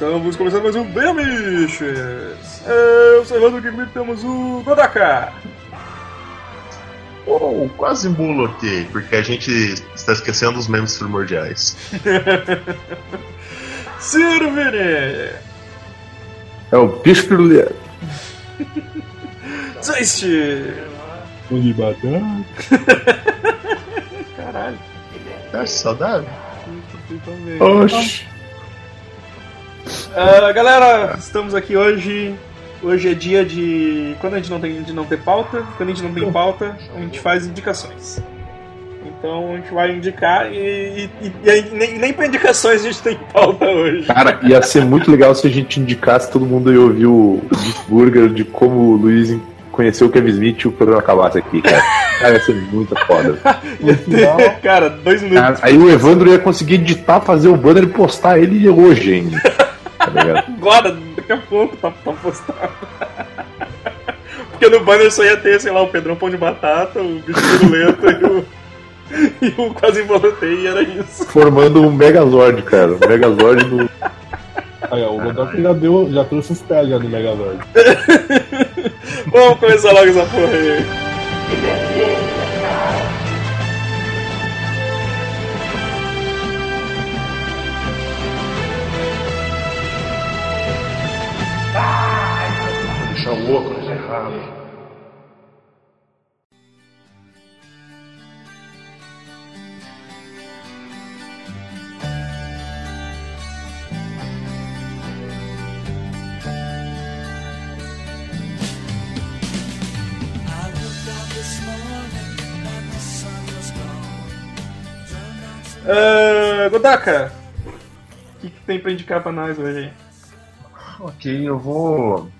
Estamos começando mais um Bem Amiches. Eu sou Evandro, aqui comigo temos o Godaka. Oh, quase ok, porque a gente está esquecendo os memes primordiais. Ciro Vini. É o bicho pirulito. Zeist. Batata. Caralho. Tá saudável? Oxi. Uh, galera, estamos aqui hoje. Hoje é dia de. Quando a gente não tem de não ter pauta, quando a gente não tem pauta, a gente faz indicações. Então a gente vai indicar e, e, e nem, nem pra indicações a gente tem pauta hoje. Cara, ia ser muito legal se a gente indicasse todo mundo ia ouvir o Burger de como o Luiz conheceu o Kevin Smith e o programa acabasse aqui, cara. Cara, ia ser muito foda. Cara, dois minutos. Cara, aí o Evandro ia conseguir editar, fazer o banner e postar ele hoje ainda. Tá ligado? Agora, daqui a pouco tá, tá postado. Porque no banner só ia ter, sei lá, o Pedrão Pão de Batata, o Bicho Piruleta e o. E o Quase Involutei, e era isso. Formando um Megazord, cara. Um Megazord do. Aí, ó, o Godok já, deu, já trouxe os pés já do Megazord. Vamos começar logo essa porra aí. Deixa o óculos errado. Ah, Godaka, o que, que tem pra indicar pra nós hoje? Ok, eu vou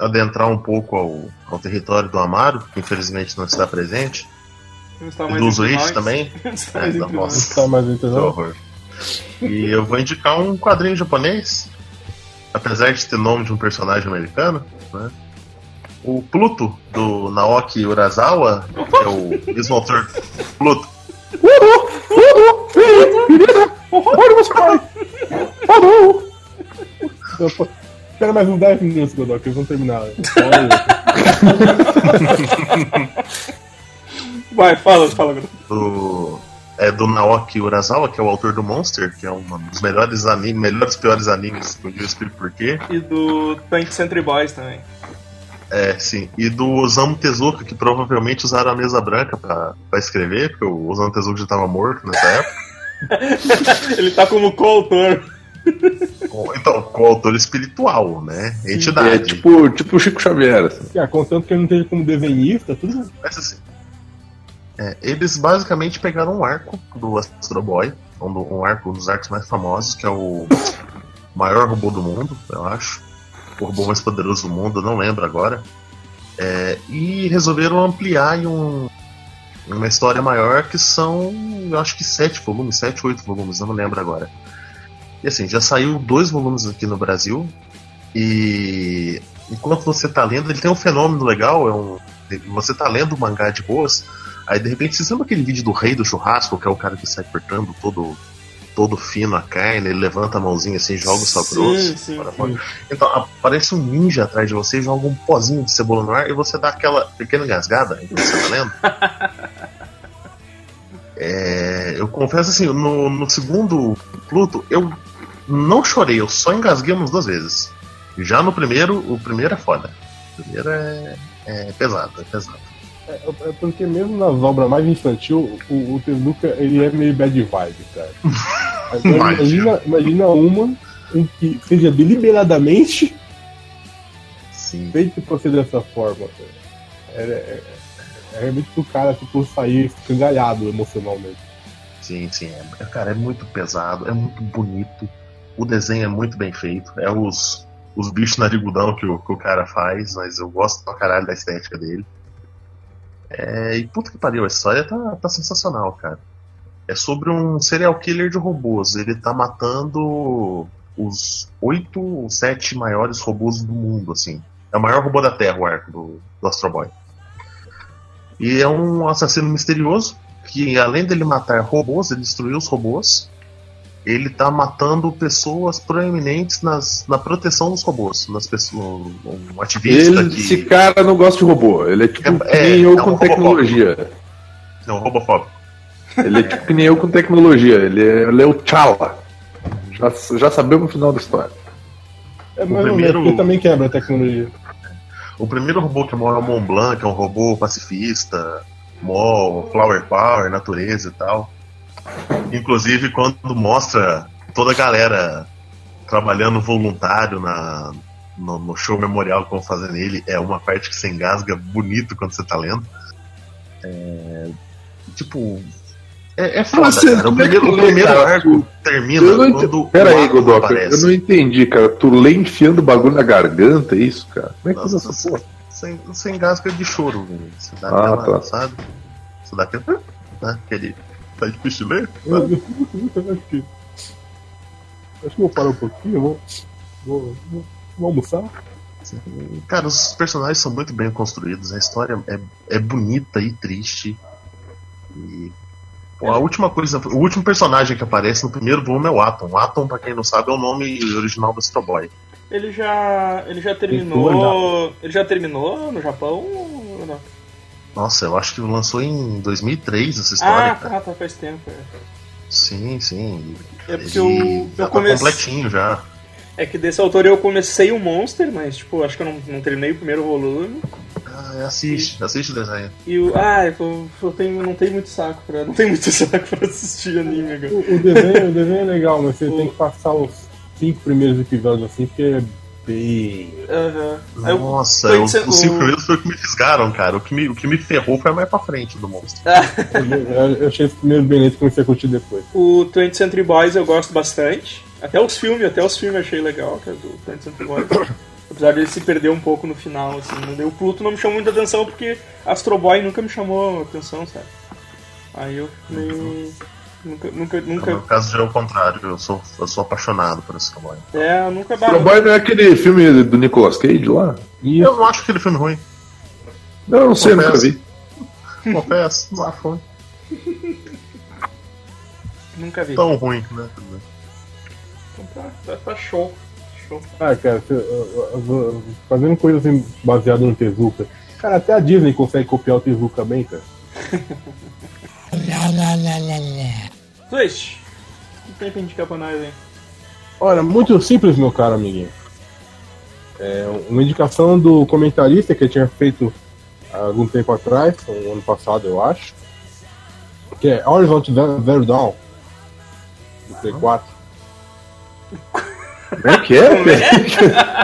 adentrar um pouco ao, ao território do Amaro, que infelizmente não está presente. Não está E mais do Zuichi nós. também. Não está É, mais da entre nossa. nós. Tá mais. E eu vou indicar um quadrinho japonês, apesar de ter nome de um personagem americano, né? O Pluto, do Naoki Urasawa, que é o mesmo autor. Pluto. Onde você vai? Parou! Espera mais uns 10 minutos, Godok, eles vão terminar. Olha, Vai, fala, fala, do, é do Naoki Urasawa, que é o autor do Monster, que é um dos melhores animes, melhores piores animes, que um dia eu explico por quê. E do Tank Century Boys também. É, sim. E do Osamu Tezuka, que provavelmente usaram a mesa branca pra, pra escrever, porque o Osamu Tezuka já estava morto nessa época. Ele tá como coautor. Com- Então, com o autor espiritual, né? Entidade. É tipo, tipo o Chico Xavier. Assim. ah, contanto que ele não esteja como desenhista, tudo bem. Mas assim. é, eles basicamente pegaram um arco do Astro Boy, um, do- um arco um dos arcos mais famosos, que é o maior robô do mundo, eu acho. O robô mais poderoso do mundo, eu não lembro agora. É, e resolveram ampliar em um- uma história maior que são, eu acho que sete volumes, sete, oito volumes, eu não lembro agora. E assim, já saiu dois volumes aqui no Brasil. E enquanto você tá lendo, ele tem um fenômeno legal, é um. Você tá lendo o mangá de boas, aí de repente, vocês lembram aquele vídeo do rei do churrasco, que é o cara que sai cortando todo, todo fino a carne, ele levanta a mãozinha assim, joga o sal grosso. Então aparece um ninja atrás de você, joga um pozinho de cebola no ar e você dá aquela pequena engasgada enquanto você tá lendo. É, eu confesso assim, no, no segundo Pluto, eu não chorei, eu só engasguei umas duas vezes. Já no primeiro, o primeiro é foda. O primeiro é, é pesado, é pesado. É, é porque mesmo nas obras mais infantil, o, o Tezuka ele é meio bad vibe, cara. Imagina. imagina, uma em que seja deliberadamente Sim. feito pra ser dessa forma. cara. É, é, é realmente pro cara tipo, sair escangalhado emocionalmente. Sim, sim. É, cara, é muito pesado, é muito bonito. O desenho é muito bem feito. É os, os bichos narigudão que o, que o cara faz, mas eu gosto pra caralho da estética dele. É, e puta que pariu, a história tá, tá sensacional, cara. É sobre um serial killer de robôs. Ele tá matando os oito, sete maiores robôs do mundo, assim. É o maior robô da Terra, o arco do, do Astro Boy. E é um assassino misterioso que, além dele matar robôs, ele destruiu os robôs. Ele tá matando pessoas proeminentes nas, na proteção dos robôs. Nas pessoas, um, um ativista Ele, que. esse cara não gosta de robô. Ele é tipo É- que nem é, eu é um com robocop. tecnologia. Não, robofóbico. Ele é tipo que nem eu com tecnologia. Ele é, ele é o T'Challa. Já, já sabemos o final da história. É ou menos, primeiro- porque também quebra a tecnologia. O primeiro robô que morre é o Mont Blanc, que é um robô pacifista, mó flower power, natureza e tal. Inclusive quando mostra toda a galera trabalhando voluntário na, no, no show memorial que vão fazer nele, é uma parte que você engasga bonito quando você tá lendo. É, tipo. É, é foda, Você- cara. O é que primeiro, o lê, primeiro cara? arco termina Eu quando. Pera aí, Godoka. Eu não entendi, cara. Tu lê enfiando o bagulho na garganta, é isso, cara? Como é que Nossa, essa porra? Você, você engasga de choro, velho. Você dá Ah, aquela, tá. sabe? Você dá aquele. Né? Aquele. Tá difícil de ler? Eu, eu, eu, eu acho que. Acho que eu vou parar um pouquinho. Vou, vou, vou almoçar. Cara, os personagens são muito bem construídos, a história é, é bonita e triste. E. pô, a última coisa. O último personagem que aparece no primeiro volume é o Atom. O Atom, pra quem não sabe, é o nome original do Astro Boy. Ele já. Ele já terminou. Ele já terminou no Japão ou não? Nossa, eu acho que lançou em 2003 essa história, Ah, cara. tá, tá, faz tempo. é. Sim, sim. É porque Ele eu, já eu tá comecei. completinho já. É que desse autor eu comecei o Monster, mas tipo, acho que eu não, não terminei o primeiro volume. Ah, assiste, assiste o desenho. E o. Ah, eu, eu tenho, não tenho muito saco pra. Não tenho muito saco pra assistir anime agora. O, o desenho, o desenho é legal, mas você O- tem que passar os cinco primeiros episódios assim, porque é bem. Aham. Aí eu- Nossa, tô os, cinco primeiros foi o que me fisgaram, cara. O que me, o que me ferrou foi mais pra frente do monstro. Eu, eu achei os primeiros bem lentos e comecei a curtir depois. O 20th Century Boys eu gosto bastante. Até os filmes, até os filmes eu achei legal, que é do 20th Century Boys. Apesar dele se perder um pouco no final, assim. Deu o Pluto não me chamou muita atenção porque Astro Boy nunca me chamou atenção, sabe? Aí eu meio. Nunca, nunca, No nunca. meu caso já é o contrário, eu sou, eu sou apaixonado por esse trabalho. É, eu nunca Astro Boy não é aquele filme do Nicolas Cage lá? E Eu não acho aquele filme ruim, Não, eu não sei, nunca vi. confesso. Não acho ruim. Nunca vi. Tão ruim, né? Então tá, tá, tá show. Show. Ah, cara, fazendo coisa assim baseada no Tezuka. Cara, até a Disney consegue copiar o Tezuka bem, cara. Twist. O que tem pra indicar pra nós, hein? Olha, muito simples, meu caro amiguinho. É uma indicação do comentarista que eu tinha feito há algum tempo atrás, um ano passado, eu acho. Que é Horizon Zero Dawn. Do Play 4. Como é que é, velho?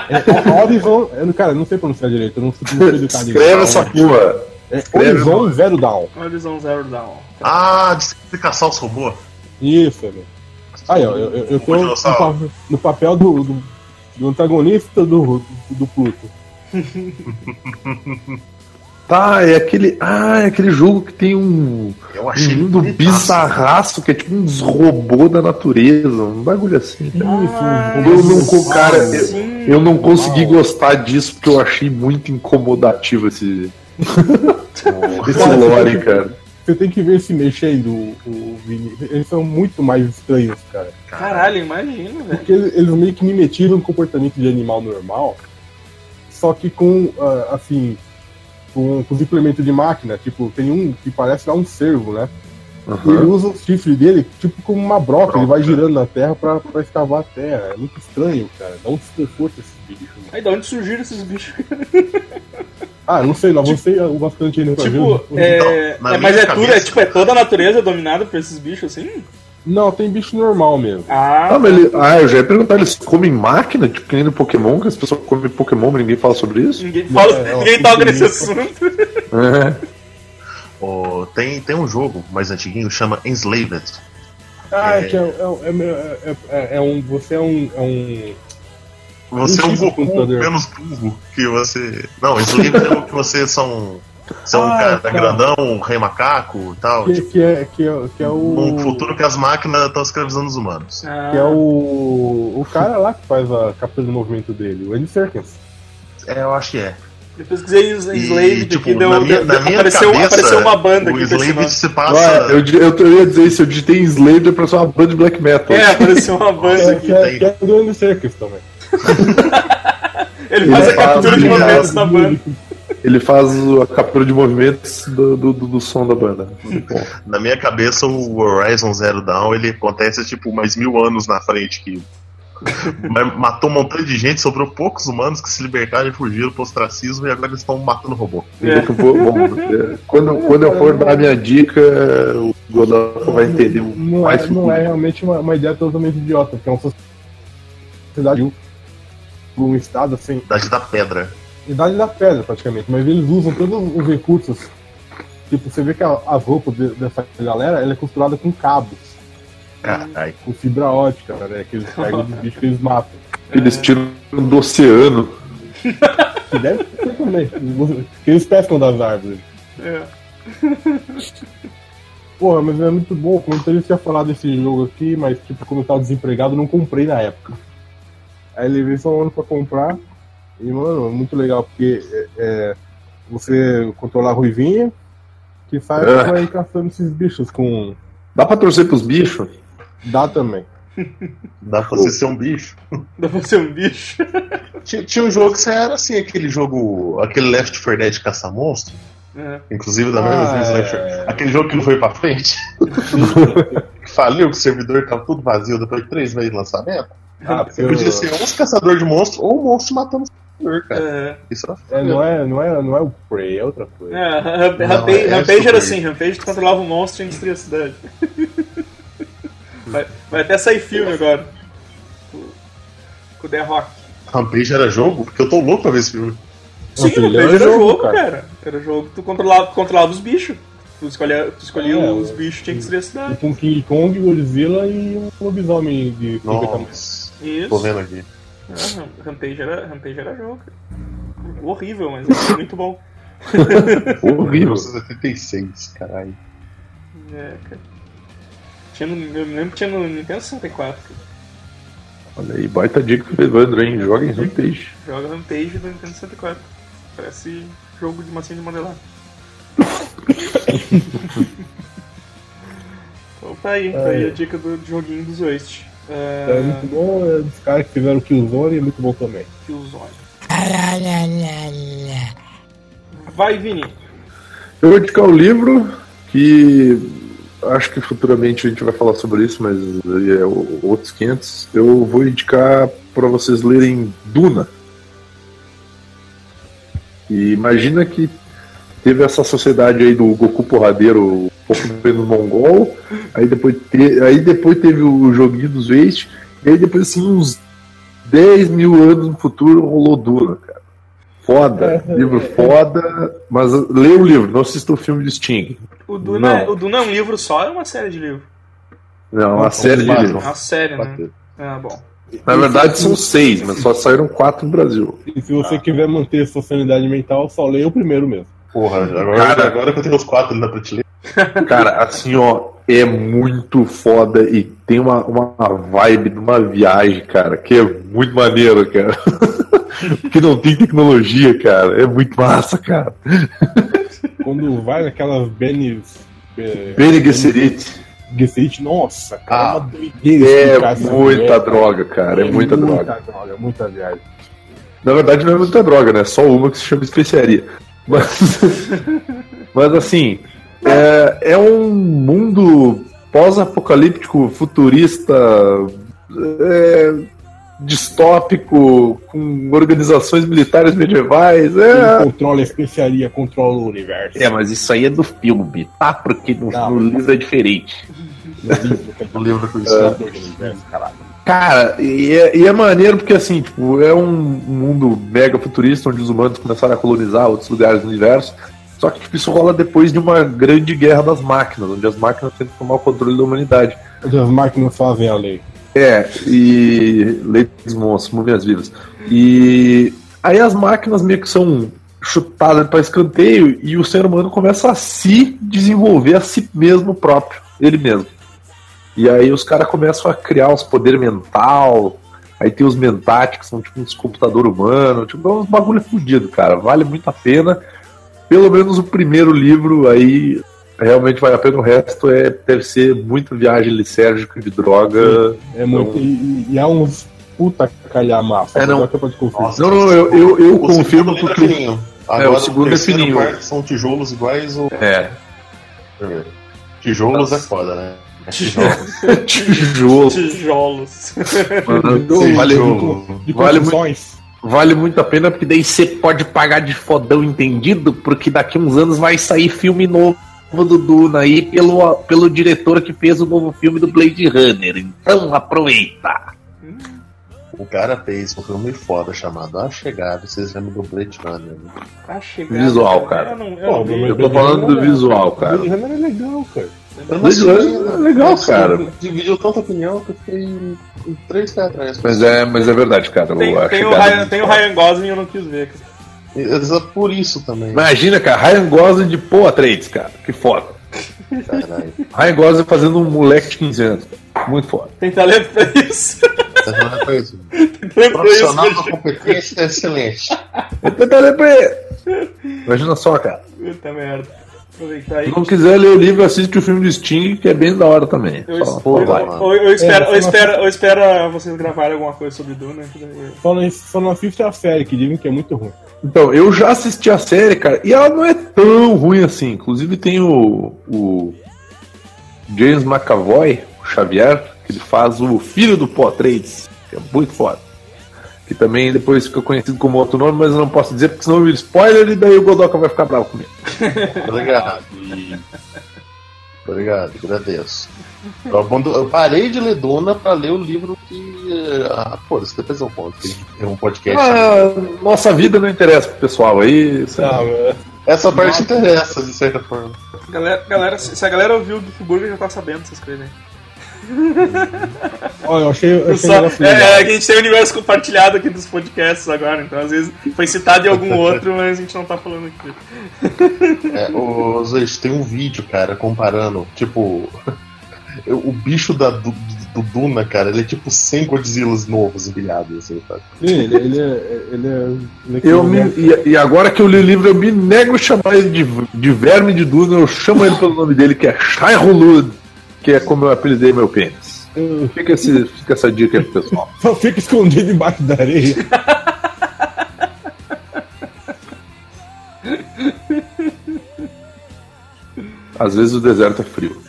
É Horizon. Eu, cara, eu não sei pronunciar direito, eu não sei não sei educar direito. Escreve essa porra. É escreve, Horizon Zero Dawn. Horizon Zero Dawn. Ah, de caçar os robôs. Isso, velho. Aí, ó, eu, eu, eu tô no, pa- no papel do, do, do antagonista do, do, do Pluto. Tá, é aquele. Ah, é aquele jogo que tem um. Eu Um achei mundo bonitaço. bizarraço, que é tipo uns robôs da natureza, um bagulho assim. Ah, Eu não, cara, eu, eu não consegui gostar disso porque eu achei muito incomodativo esse, esse lore, cara. Você tem que ver esse mexendo, o, o Vini. Eles são muito mais estranhos, cara. Caralho, imagina, velho. Porque eles, meio que mimetiram o comportamento de animal normal, só que com, ah, assim, com, com os implementos de máquina. Tipo, tem um que parece lá um cervo, né? E ele usa o chifre dele, tipo, como uma broca. Ele vai Broca. girando na terra pra, pra escavar a terra. É muito estranho, cara. Dá um desconforto esse bicho. Aí da onde surgiram esses bichos? Ah, não sei, nós vamos ser bastante ainda pra tipo, ver. é, é, mas é tudo, é tipo, é toda a natureza dominada por esses bichos assim? Não, tem bicho normal mesmo. Ah, Ah, mas ele, ah, eu já ia perguntar, eles comem máquina, tipo que nem no Pokémon, que as pessoas comem Pokémon, mas ninguém fala sobre isso? ninguém fala, É, ninguém toca nesse assunto. É. Ó, tem, tem um jogo mais antiguinho, chama Enslaved. Ah, é É. que é, é, é, é- é- é um. Você é um. É um Você é um Um Goku computador. menos burro que você. Não, Enslaved é o que vocês são. Você é um Ah, cara tá. grandão, um rei macaco e tal. que, tipo, que é, que, é, que é o. um futuro que as máquinas estão escravizando os humanos. Ah, Que é o. O cara lá que faz a captura do movimento dele, o Andy Serkins. É, eu acho que é. Eu pesquisei em E, Slave tipo, deu, na minha, deu- na minha apareceu, cabeça, apareceu uma banda o Slave se Ah, passa... eu, di- eu, eu ia dizer isso, eu digitei Slater pra ser uma banda de black metal. É, apareceu uma banda É, aqui. que, é, que é do Andy Serkis também. Ele faz Ele a captura faz de movimentos da banda. Ele faz a captura de movimentos do, do, do- do som da banda. Na minha cabeça, o Horizon Zero Dawn ele acontece tipo mais mil anos na frente que matou um montão de gente, sobrou poucos humanos que se libertaram e fugiram pro ostracismo e agora eles estão matando robô. É. Bom. Quando, quando eu for dar a minha dica, o Godot vai entender o Não mais é, não é realmente uma, uma ideia totalmente idiota, porque é uma sociedade um estado assim, Idade da Pedra. idade da pedra praticamente, mas eles usam todos os recursos. Tipo, você vê que a, a roupa de- dessa galera ela é costurada com cabos, Caralho. com fibra ótica, né? Que eles pegam dos bichos que eles matam. Eles tiram do oceano. Que deve ser também. Que eles pescam das árvores. É. Porra, mas é muito bom. Como eu tinha falado desse jogo aqui, mas tipo, como eu tava desempregado, não comprei na época. Aí levei só um ano pra comprar. E, mano, é muito legal, porque é, é, você controla a ruivinha, que sai É. vai caçando esses bichos com. Dá pra torcer pros bichos? Dá também. Dá pra você ser um bicho. Dá pra ser um bicho. Tinha, tinha um jogo que você era assim, aquele jogo. Aquele Left 4 Dead caça-monstro. É. Inclusive da mesma Ah, vez, é. Left 4 Aquele jogo que não foi pra frente. que faliu, que o servidor tava tudo vazio depois de três meses de lançamento. Ah, Você podia ser ou um caçador de monstro ou um monstro matando o servidor, cara. É. Isso era É, não, é, não, é, não é o Prey, é outra coisa. É, Ramp- Não, Rampage, é Rampage super. era assim, Rampage tu controlava o monstro e destruía a cidade. vai, vai até sair filme agora. Com, o The Rock. Rampage era jogo? Porque eu tô louco pra ver esse filme. Sim, Rampage era era jogo, jogo, cara. cara. Era jogo que tu controlava, controlava os bichos. Tu escolhia, tu escolhia É, os o- bichos tinha que destruir a cidade. Com King Kong, Godzilla e um lobisomem de 50 metros. Nossa. Isso. Tô vendo aqui. Ah, Ram- Rampage, era, Rampage era jogo. cara. Horrível, mas era muito bom. Horrível. 1976, caralho. É, cara. Tinha no, eu me lembro que tinha no Nintendo 64. Cara. Olha aí, baita dica pro Evandro, hein? Joga em Rampage. Joga Rampage do Nintendo 64. Parece jogo de massinha de modelar. então tá aí, tá aí a dica do joguinho dos Waste. É É, muito bom, é dos caras que fizeram Killzone é muito bom também. Killzone. Vai, Vini. Eu vou indicar um livro que acho que futuramente a gente vai falar sobre isso, mas é outros 500. Eu vou indicar para vocês lerem Duna. E imagina que teve essa sociedade aí do Goku porradeiro, pouco no mongol, aí depois, te- aí depois teve o joguinho dos Waste, e aí depois assim uns 10 mil anos no futuro rolou Duna, cara. Foda, livro foda, mas lê o livro, não assista o filme de Sting. O Duna, é- o Duna é um livro só ou é uma série de livros? Não, é uma Não, série de. É livros. uma série, né? Ah, bom. Na verdade são seis, mas só saíram quatro no Brasil. E se você quiser manter sua sanidade mental, só leia o primeiro mesmo. Porra, agora, Cara. agora que eu tenho os quatro ali na prateleira. Cara, assim, ó, é muito foda e tem uma, uma vibe de uma viagem, cara, que é muito maneiro, cara. que não tem tecnologia, cara. É muito massa, cara. Quando vai naquelas Benes. É, Bene Gesserit Gesserit, nossa, cara, Ah, é uma doideira é muita droga, cara. É muita droga. Muita droga, muita viagem. Na verdade, não é muita droga, né? Só uma que se chama especiaria. Mas, mas assim, é, é um mundo pós-apocalíptico, futurista, é, distópico, com organizações militares medievais. Quem É, controla a especiaria, controla o universo. é mas isso aí é do filme, tá? Porque no, Não. no livro é diferente. No livro, é No livro que do universo, caralho. Cara, e é, e é maneiro porque assim, tipo, é um mundo mega futurista onde os humanos começaram a colonizar outros lugares do universo. Só que tipo, isso rola depois de uma grande guerra das máquinas, onde as máquinas tentam tomar o controle da humanidade. As máquinas fazem a lei. É, e lei dos monstros, movem as vidas. E aí as máquinas meio que são chutadas para escanteio e o ser humano começa a se desenvolver a si mesmo próprio, ele mesmo. E aí os caras começam a criar os poderes mental, Aí tem os Mentat, que são tipo uns computador humano, tipo, é uns bagulho fudido, cara. Vale muito a pena. Pelo menos o primeiro livro aí realmente vale a pena. O resto é, deve ser muita viagem lisérgica de droga. É muito. Então- E, e há uns puta calhamaço. É, não. Nossa, Não, não, eu, eu, eu O confirmo é porque. fininho. É, Agora, o segundo é terceiro e fininho. São tijolos iguais ou É. Tijolos é foda, né? É tijolos. tijolo. Tijolos. Mano, vale, Tijolo. De vale muito. Vale muito a pena, porque daí você pode pagar de fodão entendido, porque daqui uns anos vai sair filme novo do Duna aí pelo, pelo diretor que fez o novo filme do Blade Runner. Então aproveita! O cara fez um filme foda chamado A Chegada. Vocês lembram do Blade Runner? Né? Tá chegando. Visual, cara. Eu não, eu Pô, Eu tô falando do visual, cara. Blade Runner é legal, cara. Eu Runner é legal, cara. Dividiu tanta opinião que eu fiquei em três pés atrás. Mas é, mas é verdade, cara. Tem, a tem o Ryan, tem o. Ryan Gosling eu não quis ver, cara. Exato por isso também. Imagina, cara, Ryan Gosling de Poa Trades, cara. Que foda. Caralho. Ryan Gosling fazendo um moleque de 15 anos. Muito foda. Tem talento pra isso. Pra isso. Tem talento pra isso. Profissional da gente. competência é excelente. Eu tento ler pra ele. Imagina só, cara. Puta merda. Aproveitar. Se não quiser ler o livro, assiste o filme do Sting, que é bem da hora também. Eu, Pô, eu, vai, eu, mano. eu espero, É, eu, espero, eu espero vocês gravarem alguma coisa sobre Duna. que daí- Só não, não assiste a série, que dizem que é muito ruim. Então, eu já assisti a série, cara, e ela não é tão ruim assim. Inclusive tem o, o James McAvoy, o Xavier, que ele faz o filho do Paul Trades, que é muito foda. Que também depois fica conhecido como outro nome, mas eu não posso dizer, porque senão eu viro spoiler e daí o Godoka vai ficar bravo comigo. Obrigado. Obrigado, agradeço. Eu, parei de ler Duna pra ler o livro que. eh, Ah, pô, isso depois eu conto. que Tem um podcast. Ah, nossa vida não interessa pro pessoal aí. sabe? Ah, Essa parte interessa, de certa forma. Galera, galera, se se a galera ouviu o Geek Burger, já tá sabendo essas coisas aí. olha, eu achei, eu achei Só- um é, é que a gente tem o universo compartilhado aqui dos podcasts agora, então às vezes foi citado em algum outro, mas a gente não tá falando aqui. É, o Zeus, tem um vídeo, cara, comparando, tipo. O bicho da, do, do Duna, cara, ele é tipo 100 Godzillas novos empilhados, assim, sabe? Sim, ele, ele é. Ele é ele é Eu me, e, e agora que eu li o livro, eu me nego a chamar ele de, de verme de Duna, eu chamo ele pelo nome dele, que é Shai Hulud, que é como eu apelidei meu pênis. eu- Fica, esse, fica essa dica aí pro pessoal. Só fica escondido embaixo da areia. Às vezes o deserto é frio.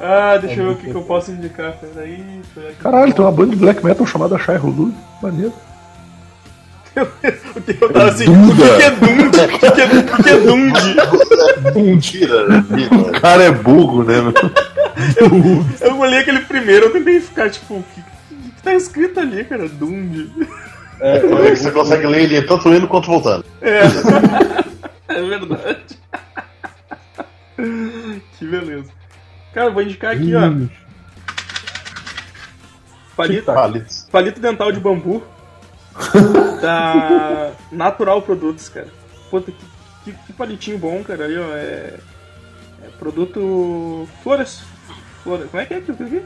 Ah, deixa eu ver o que, que eu posso indicar. Peraí, peraí. Caralho, tem uma banda de black metal chamada Shai Hulud. Maneiro. O que eu tava assim, o que, é Dund? O que, é, o que é Dund? Mentira, mentira. O cara é burro, né? meu? Eu olhei aquele primeiro, eu tentei ficar tipo, o que, o que tá escrito ali, cara? Dund. Como é que você consegue ler ele tanto indo quanto voltando? É. é verdade. que beleza. Cara, eu vou indicar aqui, ó. Palito, palito dental de bambu. da Natural Produtos, cara. Puta, que, que, que palitinho bom, cara. Ali, ó. É, é produto. Flores. Flores. Como é que é aquilo aqui?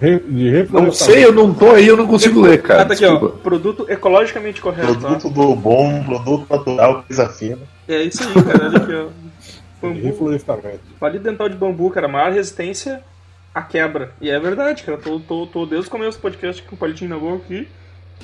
re- de Não sei, eu não tô aí, eu não consigo ler, cara. Ah, tá aqui, ó. Produto ecologicamente correto. ó. Produto do bom, produto natural, coisa fina. É isso aí, cara. Olha aqui, ó. De Bambu. Palito dental de bambu, cara, maior resistência à quebra. E é verdade, cara. Tô, tô, tô desde o começo do podcast com o palitinho na boca aqui.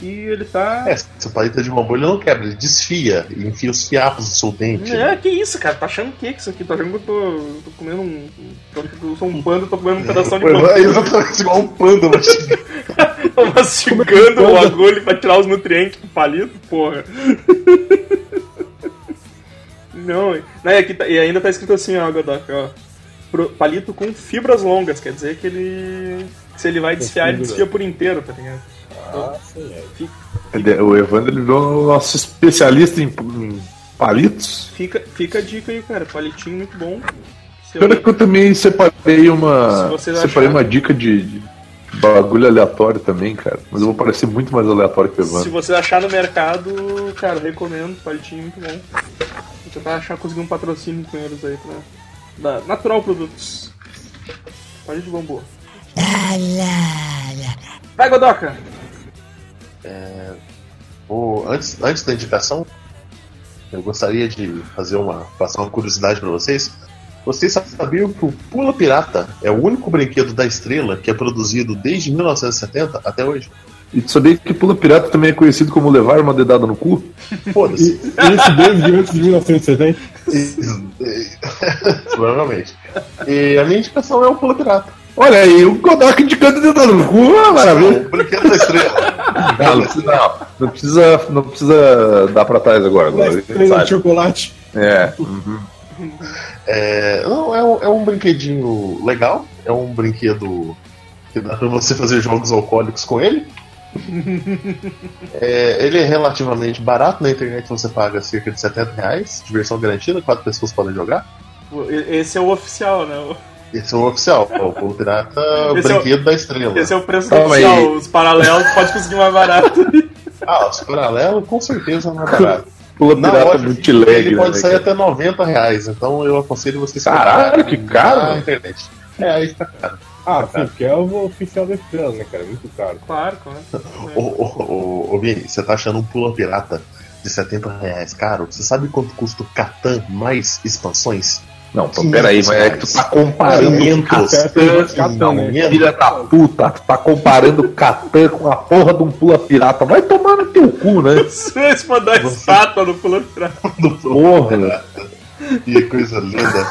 E ele tá. É, se o palito de bambu ele não quebra, ele desfia e enfia os fiapos do seu dente. É, que isso, cara? Tá achando o que que isso aqui? Tá achando que eu tô, tô comendo um. Tô, eu sou um panda, tô comendo um pedaço de bambu. é exatamente igual um panda, mas Tô mastigando o agulho pra tirar os nutrientes do palito, porra. Não, não e, aqui tá- e ainda tá escrito assim, ó, Godok, ó. Pro- palito com fibras longas, quer dizer que ele. Se ele vai desfiar, ele fibra. desfia por inteiro, tá ligado? Ah, sim, é. Ele- O Evandro ele virou nosso especialista em, palitos. Fica, fica a dica aí, cara. Palitinho muito bom. Se Pior é que eu também separei Se uma. vocês Separei acharem- uma dica de, de bagulho aleatório também, cara. Mas eu vou parecer muito mais aleatório que o Se Evandro. você achar no mercado, cara, recomendo, palitinho muito bom. Vou tentar achar, conseguir um patrocínio com eles aí pra. Da Natural Produtos. Palito de bambu. Vai, Godoka! O- antes, antes da indicação, eu gostaria de fazer uma, passar uma curiosidade para vocês. Vocês sabiam que o Pula Pirata é o único brinquedo da estrela que é produzido desde 1970 até hoje? E sabia que Pula Pirata também é conhecido como levar uma dedada no cu? Foda-se. Isso desde antes de 1970. Provavelmente. E a minha indicação é o Pula Pirata. Olha aí, o Kodak indicando dedada no cu, ah, maravilha. O brinquedo da estrela. Não, não precisa, não, não precisa, não precisa dar pra trás agora. agora sabe. chocolate. É. É, não, é, um, é um brinquedinho legal. É um brinquedo que dá pra você fazer jogos alcoólicos com ele. É, ele é relativamente barato na internet, você paga cerca de 70 reais, diversão garantida, quatro pessoas podem jogar. Esse é o oficial, né? Esse é o oficial, o Pulo Pirata é o Esse é o- brinquedo da estrela. Esse é o preço Calma oficial. aí. Os paralelos pode conseguir mais barato. Ah, os paralelos com certeza não é barato. Pula Na Pirata loja, multileg, ele pode né, sair cara? até 90 reais, então eu aconselho vocês Caralho, que caro, na internet. É, aí tá caro. Ah, sim, porque é o oficial da estrela, né, cara? Muito caro. Claro, claro. Ô, ô, ô, ô, Vini, você tá achando um Pula Pirata de 70 reais caro? Você sabe quanto custa o Catan mais expansões? Não, pô, peraí, mas é que tu tá comparando Quinhentos. Catan, Catan, né? não, filha da puta, tu tá comparando Catan com a porra de um pula pirata. Vai tomar no teu cu, né? Você vai mandar a estátua no pulo pirata. Do Porra. Pirata. Que coisa linda.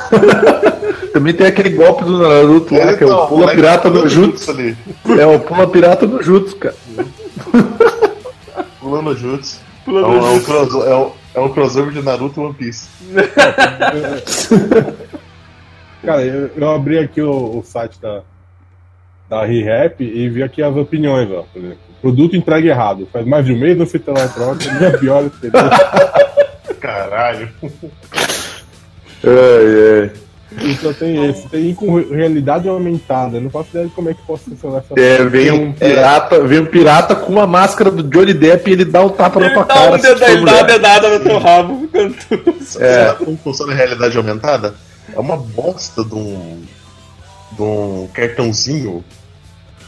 Também tem aquele golpe do Naruto lá, que é o Então, pula pirata no Jutsu. ali. É o pula pirata no Jutsu, cara. Pulando Jutsu. É Pulando um, é, junto. cross- é um crossover de Naruto e One Piece. Cara, eu, eu abri aqui o, o site da, da ReHap e vi aqui as opiniões, ó. Por exemplo, produto entregue errado. Faz mais de um mês não fui pela troca, minha pior experiência. Caralho. É, E só tem esse. Tem com realidade aumentada. Eu não faço ideia de como é que posso funcionar essa é. É, vem um pirata, vem um pirata com uma máscara do Johnny Depp e ele dá um tapa na Ele tua dá cara. um for ele dá uma dedada no teu rabo. Tu- É. Sabe como funciona a realidade aumentada? É uma bosta de um, de um cartãozinho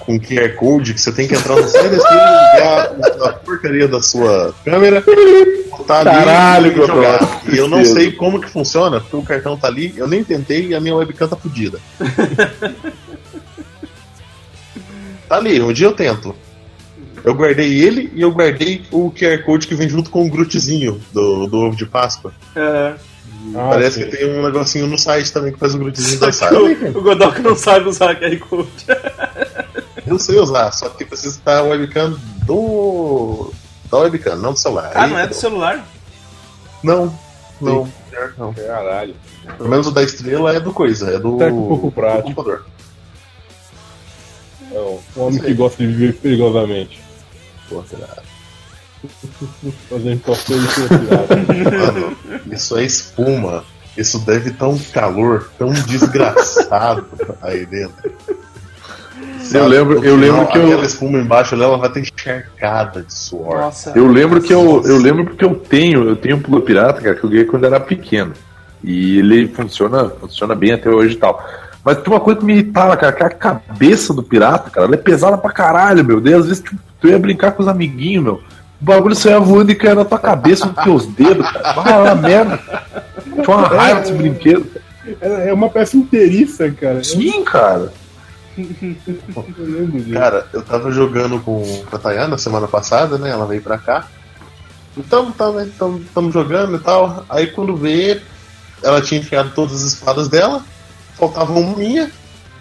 com QR Code que você tem que entrar no site da Steam, ligar a porcaria da sua câmera, botar ali Caralho, e jogar. E eu não sei como que funciona, porque o cartão tá ali, eu nem tentei e a minha webcam tá fodida. tá ali, um dia eu tento. Eu guardei ele e eu guardei o QR Code que vem junto com o Grootzinho do, do ovo de Páscoa. É. Ah, Parece que tem um negocinho no site também que faz o Grootzinho dançar. O, o Godok não sabe usar QR Code. Eu sei usar, só que precisa estar webcam do. da webcam, não do celular. Ah, Aí, não é do celular? Não, não. não. Caralho. Pelo menos o da estrela é do coisa, é do. Que um pouco do prático. computador. É um homem que gosta de viver perigosamente. Pô, cara. Fazendo de tirada. Mano, isso é espuma. Isso deve estar um calor tão desgraçado aí dentro. Eu lembro- eu lembro que eu- Aquela espuma embaixo ela vai ter encharcada de suor. Nossa. Eu lembro que eu, eu lembro porque eu tenho, eu tenho um Pula Pirata, cara, que eu ganhei quando era pequeno. E ele funciona, funciona bem até hoje e tal. Mas tem uma coisa que me irritava, cara, que a cabeça do pirata, cara, ela é pesada pra caralho, meu Deus. Às vezes tu, tu ia brincar com os amiguinhos, meu. O bagulho saia voando e caia na tua cabeça, nos teus dedos, cara. Vai lá, merda. Tinha uma raiva desse brinquedo. É é uma peça inteiriça, cara. Sim, cara. Cara, eu tava jogando com, a Tayana semana passada, né? Ela veio pra cá. Então, tava, tamo, tamo jogando e tal. Aí quando vê, ela tinha enfiado todas as espadas dela, faltava uma minha.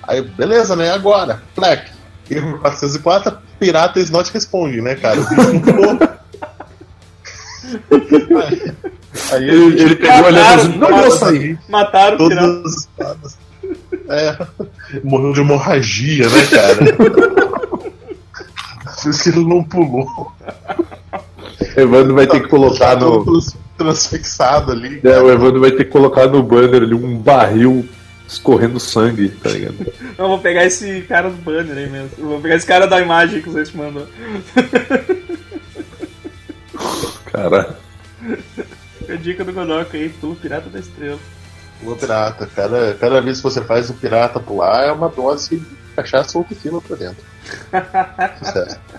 Aí, beleza, né? Agora, Black. Erro 404, pirata is not responde, né, cara? Aí, aí Ele, ele pegou assim, não Mataram, vou sair. Mataram todas as espadas. É, morreu de hemorragia, né, cara? Que ele não pulou. Evandro vai ter que colocar no. Trans- Transfixado ali. É, o Evandro vai ter que colocar no banner ali um barril escorrendo sangue, tá ligado? Não, eu vou pegar esse cara do banner aí mesmo. Eu vou pegar esse cara da imagem que vocês mandam. Cara. Fica a dica do Godok aí, tu, pirata da estrela. O pirata. Cada, cada vez que você faz o pirata pular é uma dose cachaça ou tequila pra dentro. Sucesso.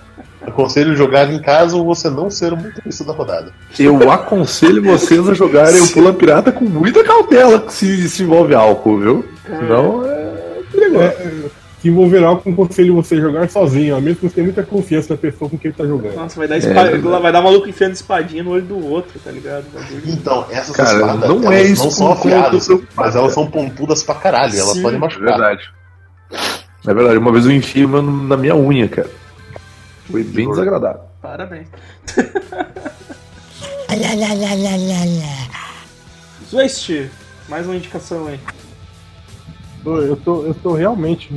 Aconselho jogar em casa ou você não ser o motorista da rodada. Eu aconselho vocês a jogarem o Pula Pirata com muita cautela se, se envolve álcool, viu? Senão é perigoso. É, se envolverá com o conselho você jogar sozinho, ó, mesmo que você tenha muita confiança na pessoa com quem ele tá jogando. Nossa, vai dar, espa... vai dar maluco enfiando espadinha no olho do outro, tá ligado? Então, essas Cara, espadas, não elas é isso não são afiadas, mas elas são pontudas pra caralho, elas Sim, podem É machucar. verdade. É verdade, uma vez eu uma na minha unha, cara. Foi bem desagradável. Parabéns. Zwist, mais uma indicação aí. Tô- Eu tô, eu tô realmente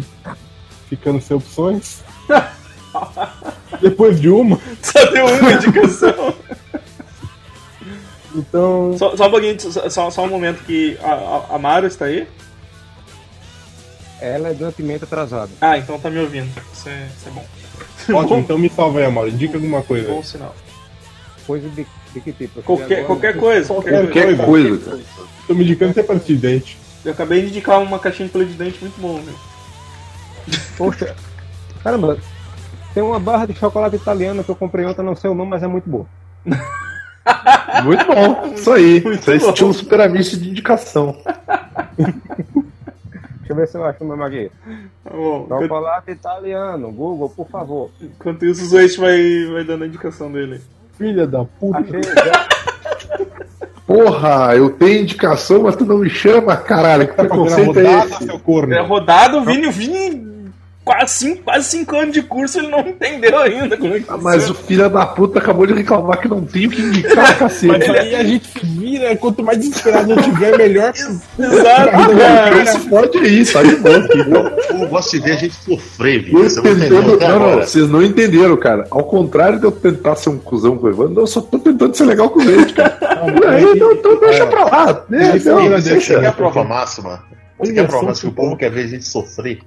ficando sem opções. Depois de uma, Só deu uma indicação. então. só, só um pouquinho, só, só- um momento que a, a, a Mara está aí. Ela é de uma pimenta atrasada. Ah, então tá me ouvindo. Isso é, isso é bom. Ótimo, então me salva aí, Amaro. Indica alguma coisa. Bom sinal. Coisa de, de que tipo? Qualquer, qualquer coisa. Qualquer Qualquer coisa. Qualquer coisa, cara. Tô me indicando até para de dente. Eu acabei de indicar uma caixinha de palito de dente muito bom, meu. Poxa, caramba, tem uma barra de chocolate italiano que eu comprei ontem, não sei o nome, mas é muito boa. Muito bom. Isso aí. Muito Isso aí bom. estilo super amisto de indicação. Deixa eu ver se eu acho o nome aqui. Tá bom. Enquanto, Chocolate italiano, Google, por favor. enquanto isso, o Zwist vai, vai dando a indicação dele. Filha da puta. Achei já. Porra, eu tenho indicação, mas tu não me chama, caralho. Que Tá preconceito é rodada, esse? seu corno. É rodado, o Vini, o Vini, quase cinco, quase cinco anos de curso, ele não entendeu ainda como é que Ah, Mas o filho da puta acabou de reclamar que não tem o que indicar, cacete. Mas aí a gente se vira, quanto mais desesperado eu tiver, melhor. Exato, Então cara. esse pode aí, tá de. Eu gosto de ver a gente sofrer, Você não entendeu Não, não, vocês não entenderam, cara. Ao contrário de eu tentar ser um cuzão com o Evandro, eu só tô tentando ser legal com ele, cara. E aí, então, então deixa pra lá. Né? Isso Não, aí, Você deixa. quer a prova máxima? Você quer a prova máxima que o povo quer ver a gente sofrer?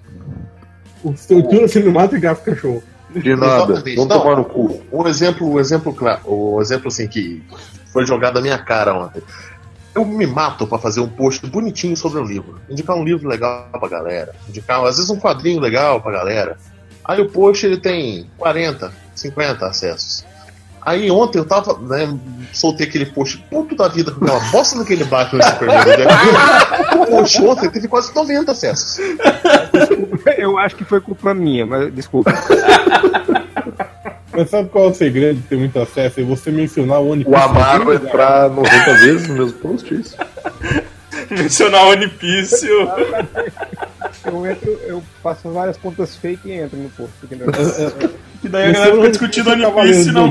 O seu tiro cinematográfico cachorro. De nada. Vamos Não. tomar no cu. Um exemplo, um exemplo claro, um exemplo assim que foi jogado na minha cara ontem. Eu me mato pra fazer um post bonitinho sobre um livro. Indicar um livro legal pra galera. Indicar, às vezes, um quadrinho legal pra galera. Aí o post ele tem 40, 50 acessos. Aí ontem eu tava, né, soltei aquele post ponto da vida com aquela bosta naquele Batman Superman. O post ontem teve quase 90 acessos. Eu acho que foi culpa minha, mas desculpa. Mas sabe qual é o segredo de ter muito acesso? É você mencionar o One O Amaro entrar 90 vezes no mesmo post, isso? Mencionar One Piece. eu- Eu entro, eu faço várias contas fake e entro no post. entendeu? Que daí a galera fica discutindo One Piece e não,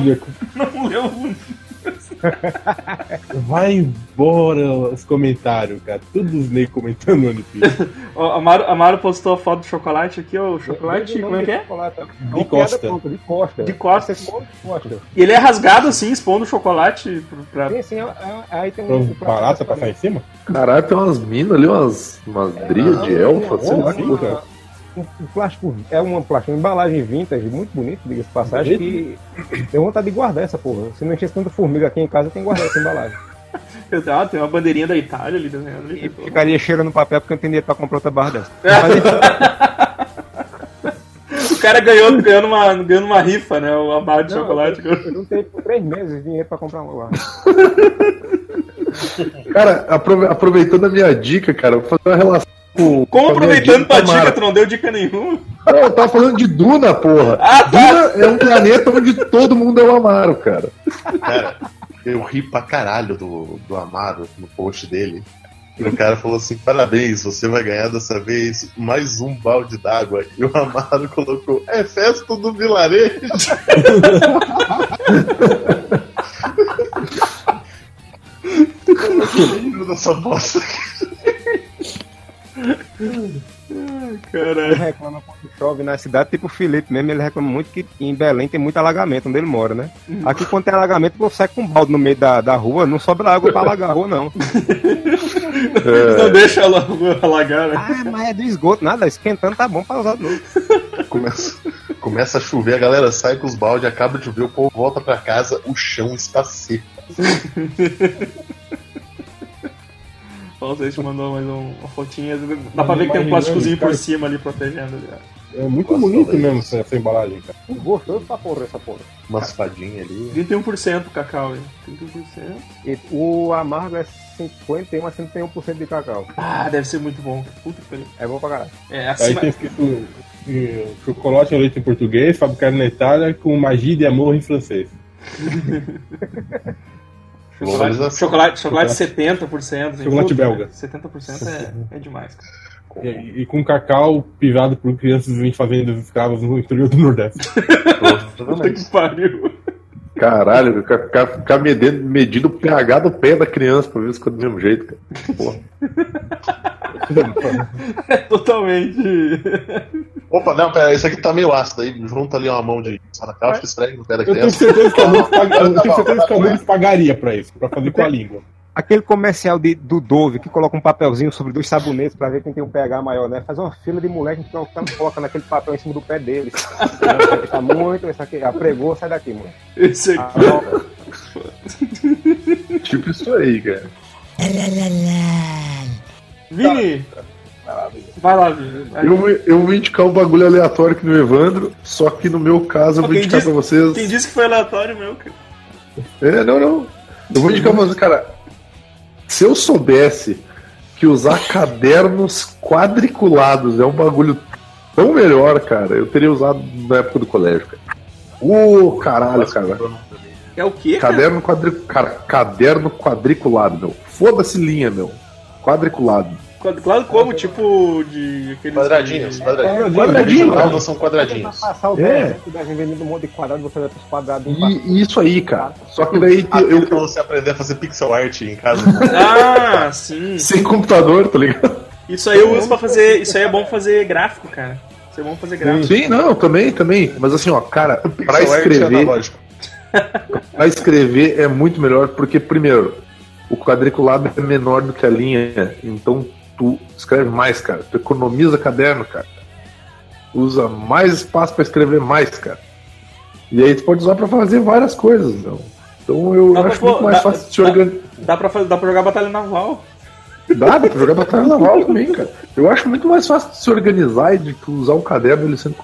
não leu o Vai embora os comentários, cara. Todos os comentando One Piece. Ó, Amaro, Amaro postou a foto do chocolate aqui, ó. O chocolate, o como é que é? chocolate. É De costa. De costa. De costa. E ele é rasgado assim, expondo o chocolate pra. Sim, sim, é- é- aí tem Pra um. barata passar em cima? Caralho, tem umas minas ali, umas, umas dríades de elfa, sei lá cara. Um, um plástico, é uma plástico, uma embalagem vintage, muito bonito, diga-se de passagem, que tenho vontade de guardar essa porra. Se não enchesse tanta formiga aqui em casa, eu tenho que guardar essa embalagem. Ah, tem uma bandeirinha da Itália ali desenhada ali. E ficaria cheirando papel porque eu não tenho dinheiro pra comprar outra barra dessa. O cara ganhou, ganhou, numa, ganhou numa rifa, né? O barra de Não, chocolate. Eu, eu não tenho por três meses dinheiro pra comprar uma barra. Cara, aprove- aproveitando a minha dica, cara, vou fazer uma relação com. Como com a minha aproveitando tua Tamara. dica, tu não deu dica nenhuma? Não, eu tava falando de Duna, porra. Ah, tá. Duna é um planeta onde todo mundo é o Amaro, cara. Cara, eu ri pra caralho do, do Amaro no post dele. E o cara falou assim: parabéns, você vai ganhar dessa vez mais um balde d'água. E o Amaro colocou: é festa do vilarejo. Eu lembro dessa bosta. Ele Caralho. reclama quando chove na cidade, tipo o Felipe mesmo, ele reclama muito que em Belém tem muito alagamento onde ele mora, né? Aqui quando tem alagamento, você sai com um balde no meio da, da rua, não sobra água pra alagar a rua, não. Não deixa ela alagar, né? Ah, mas é do esgoto, nada, esquentando tá bom pra usar de novo. Começa, começa a chover, a galera sai com os baldes, acaba de chover, o povo volta pra casa, o chão está seco. O Zé te mandou mais um- uma fotinha. Dá pra ver que tem um plásticozinho por cima ali protegendo ali. ó. É muito Nossa, bonito mesmo essa, essa embalagem, cara. Gostoso pra porra essa porra. Uma fadinha ali. 31% cacau, hein? 31%. E o amargo é 51 a 51% de cacau. Ah, deve ser muito bom. Puta que pariu. É bom pra caralho. É, Aí acima. tem escrito eh, chocolate ao leite em português, fabricado na Itália com magia de amor em francês. Chocolate, chocolate, chocolate 70%. Chocolate Puta, belga. 70% é, é demais, cara. E, e com cacau pisado por crianças em fazendas escravas no interior do Nordeste. Puta que pariu. Caralho, ficar, ficar, ficar medindo, medindo o pH do pé da criança pra ver se fica do mesmo jeito, cara. Porra. É totalmente. Opa, não, pera, isso aqui tá meio ácido aí. Junta ali uma mão de sauerkraut, esfrega no pé da Eu tenho criança. eu tenho certeza que a Nunes pagaria pra isso, pra fazer com a língua. Aquele comercial de, do Dove que coloca um papelzinho sobre dois sabonetes pra ver quem tem um pH maior, né? Faz uma fila de moleque que não coloca naquele papel em cima do pé deles. tá muito, esse aqui, apregou, sai daqui, mano. Esse Ah, aqui. não, Tipo isso aí, cara. Vini! Vai lá, Vini. Vai. Eu, vou- eu vou indicar um bagulho aleatório aqui no Evandro, só que no meu caso eu vou Quem indicar disse- pra vocês. Quem disse que foi aleatório, meu, cara? É, não, não. Eu vou indicar pra vocês, cara. Se eu soubesse que usar cadernos quadriculados é um bagulho tão melhor, cara, eu teria usado na época do colégio, cara. Ô, caralho, cara. É o quê? Caderno quadri... cara, caderno quadriculado, meu. Foda-se linha, meu. Quadriculado. Claro como, tipo, de aqueles. Quadradinhos, quadradinhos. Quadradinho, cara. Quadradinhos são quadradinhos. passar o É. vendendo um monte de quadrado, você vai quadradinhos. pra- E, e isso aí, cara. Só que daí eu, pra você aprender a fazer pixel art em casa. Ah, sim. sem computador, tá ligado? Isso aí eu uso pra fazer. Isso aí é bom pra fazer gráfico, cara. Isso é bom pra fazer gráfico. Sim, não, também, também. Mas assim, ó, cara, pra Pixel art escrever, pra escrever é muito melhor, porque, primeiro, o quadriculado é menor do que a linha, então tu escreve mais, cara. Tu economiza caderno, cara. Usa mais espaço pra escrever mais, cara. E aí tu pode usar pra fazer várias coisas, então. Então eu Dá pra acho pôr- muito mais dá- fácil de se dá- organizar. Dá pra, fazer, dá pra jogar batalha naval. Dá, dá pra jogar batalha naval também, cara. Eu acho muito mais fácil de se organizar e de usar um caderno ele sendo,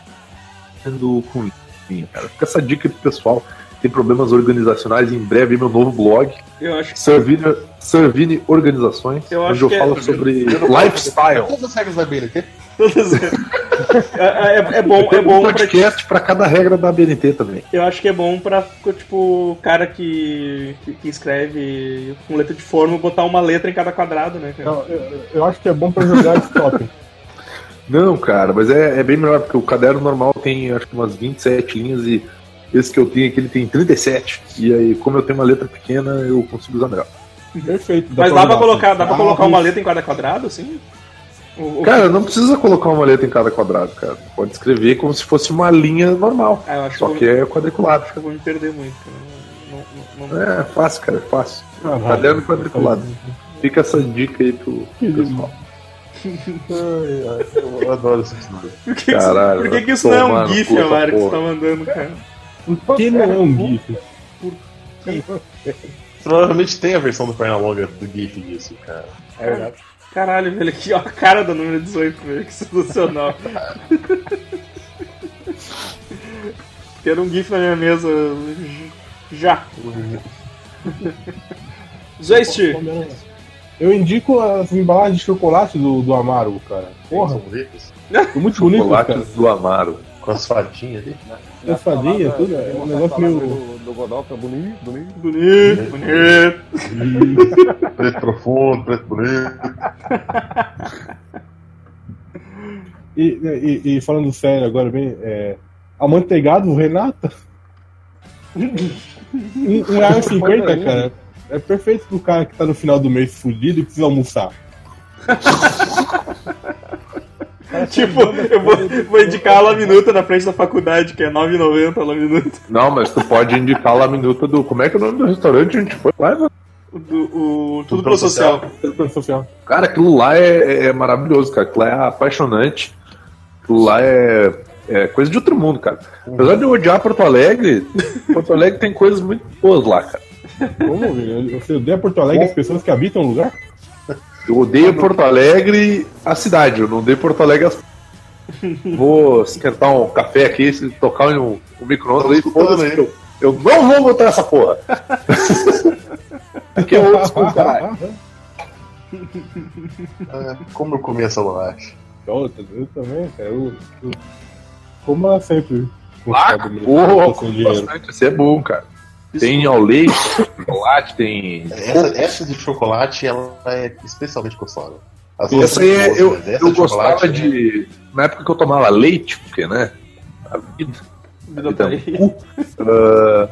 sendo com linha, cara. Fica essa dica pro pessoal. Tem problemas organizacionais em breve meu novo blog, Eu acho que. Servini, Servini Organizações, Eu acho onde eu que é- falo sobre Eu não lifestyle. Todas as regras da BNT. Todas- é, é- é bom, é um bom pra. podcast pra cada regra da BNT também. Eu acho que é bom pra, tipo, cara que, que, que escreve com letra de forma botar uma letra em cada quadrado, né, cara? Não, eu, eu acho que é bom pra jogar stop. Não, cara, mas é, é bem melhor, porque o caderno normal tem acho que umas 27 linhas e esse que eu tenho aqui ele tem 37. E aí, como eu tenho uma letra pequena, eu consigo usar melhor. Perfeito. Mas dá pra colocar, assim, dá pra ah, colocar uma isso. letra em cada quadrado, assim? O- o- Cara, não precisa colocar uma letra em cada quadrado, cara. Pode escrever como se fosse uma linha normal. Ah, eu acho Só que, que eu, é quadriculado. acho que eu vou me perder muito. Não, não, não, não- É fácil, cara, é fácil. Ah, vai. Caderno quadriculado. Fica essa dica aí pro pessoal. Eu adoro esse episódio. Por que, que Caralho, isso, por que, que isso não é um GIF, Amaro, que você tá mandando, cara? Por que não é um GIF? Provavelmente tem a versão do Pernalonga do GIF disso, cara. É verdade. Caralho, velho, aqui, ó, a cara da número 18, velho, que sensacional. Quero um GIF na minha mesa já. Zoist, Eu indico as embalagens de chocolate do, do Amaro, cara. Porra, São muito bonito, cara. Chocolates do Amaro. Com as fadinhas ali. As fadinhas, tudo. É um negócio meio. Do, do Godolphin, bonito, bonito. bonito, bonito. Preto profundo, preto bonito. E, e, e falando sério agora, bem, é, amanteigado Renata? um real e cinquenta, cara. É perfeito pro cara que tá no final do mês fudido e precisa almoçar. tipo, eu vou, vou indicar a Laminuta na frente da faculdade, que é 9,90 a Laminuta. Não, mas tu pode indicar a minuta do. Como é que é o nome do restaurante? A gente foi lá. né? O, do- o, tudo pro social. Social. Cara, aquilo lá é, é- é maravilhoso, cara. Aquilo lá é apaixonante. Aquilo lá é, é coisa de outro mundo, cara. Apesar de eu odiar Porto Alegre, Porto Alegre tem coisas muito boas lá, cara. Vamos ver. Você odeia Porto Alegre as pessoas que habitam o lugar? Eu odeio Porto Alegre a cidade, eu não odeio Porto Alegre as Vou esquentar um café aqui, se tocar no, no micro-ondas aí, eu, eu não vou botar essa porra. Aqui é caralho. Ah, como eu comi essa bolacha? Outra, eu também, cara. Eu, eu, como ela sempre. Ah, porra, com dinheiro. bastante, isso é bom, cara. Tem ao leite, chocolate, tem. Essa, essa de chocolate, ela é especialmente gostosa. As Essa aí é- boas, eu, essa eu gostava é- de. Na época que eu tomava leite, porque, né? A vida. Vida a tá vida é um cu. Ah,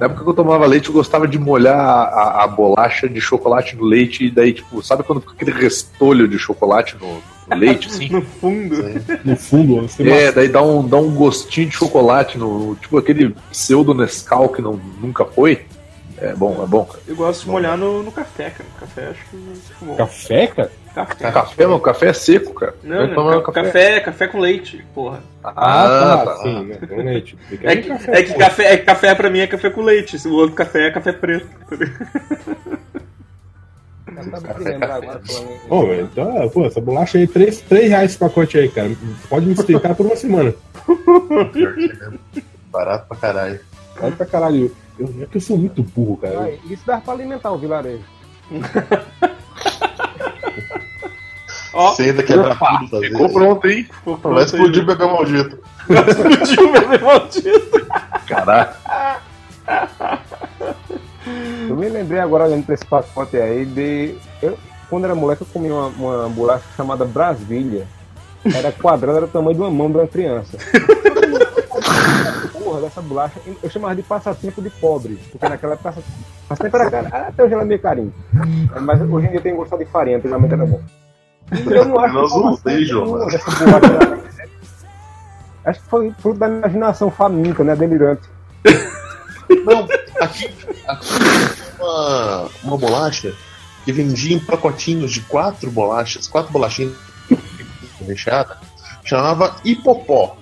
na época que eu tomava leite, eu gostava de molhar a, a bolacha de chocolate no leite e daí, tipo, sabe quando fica aquele restolho de chocolate no, no leite, assim? No fundo. No fundo, você É, daí dá um, dá um gostinho de chocolate no. Tipo aquele pseudo Nescau que não, nunca foi. É bom, é bom, cara. Eu gosto de molhar no, no café, cara. Café acho que bom. Café, cara? Café. Café, mano, café é seco, cara. Não, não, tomar ca- café, café com leite, porra. Ah, tá. Sim, né? Com leite. É que, café, é que café, é que café pra mim é café com leite, o outro café é café preto. Acabei de lembrar agora, falando em- Pô, então, ah, pô, essa bolacha aí, 3, 3 reais esse pacote aí, cara. Pode me sustentar por uma semana. Pior que é mesmo. Barato pra caralho. Olha pra caralho. Eu, é que eu sou muito burro, cara. Ai, Isso dá pra alimentar o vilarejo. Ó, Você ainda quebra tudo, tá Ficou pronto, hein? ficou Vai explodir o bebê maldito. Explodiu o bebê maldito. Caralho. Eu me lembrei agora, olhando pra esse pacote aí, de. Eu, quando era moleque, eu comia uma, uma bolacha chamada Brasília. Era quadrada, era o tamanho de uma mão de uma criança. Porra, dessa bolacha, eu chamava de passatempo de pobre, porque naquela época passa- passatempo era cara, até hoje ela é meio carinho. Mas hoje em dia tem gostado de farinha, antigamente era bom. Eu não acho Nós ter, João. Acho que foi fruto da imaginação faminta, né? Delirante. Não, aqui, aqui uma, uma bolacha que vendia em pacotinhos de quatro bolachas, quatro bolachinhas recheadas, chamava Hipopó.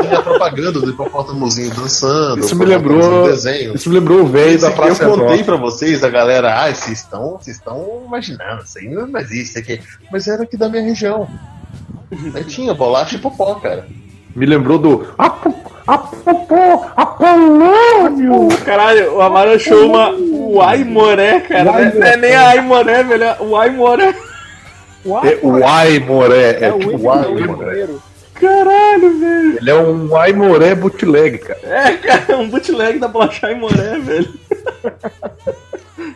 Tinha propaganda do hipopótamozinho dançando. Isso me lembrou- Desenho. Isso me lembrou o velho da eu Praça contei Central. pra vocês, a galera, ah, vocês estão, vocês estão imaginando, isso aí não existe aqui. Mas era aqui da minha região. Aí tinha bolacha e popó, cara. Me lembrou do. Apo, apopó, Apolônio! Caralho, o Amaro achou uma. O Aimoré, cara. Não é, não é nem a Aimoré, velho. é O Aimoré. É o Aimoré, é, É o tipo o. Caralho, velho. Ele é um Aimoré bootleg, cara. É, cara, um bootleg da bolacha Aimoré, velho.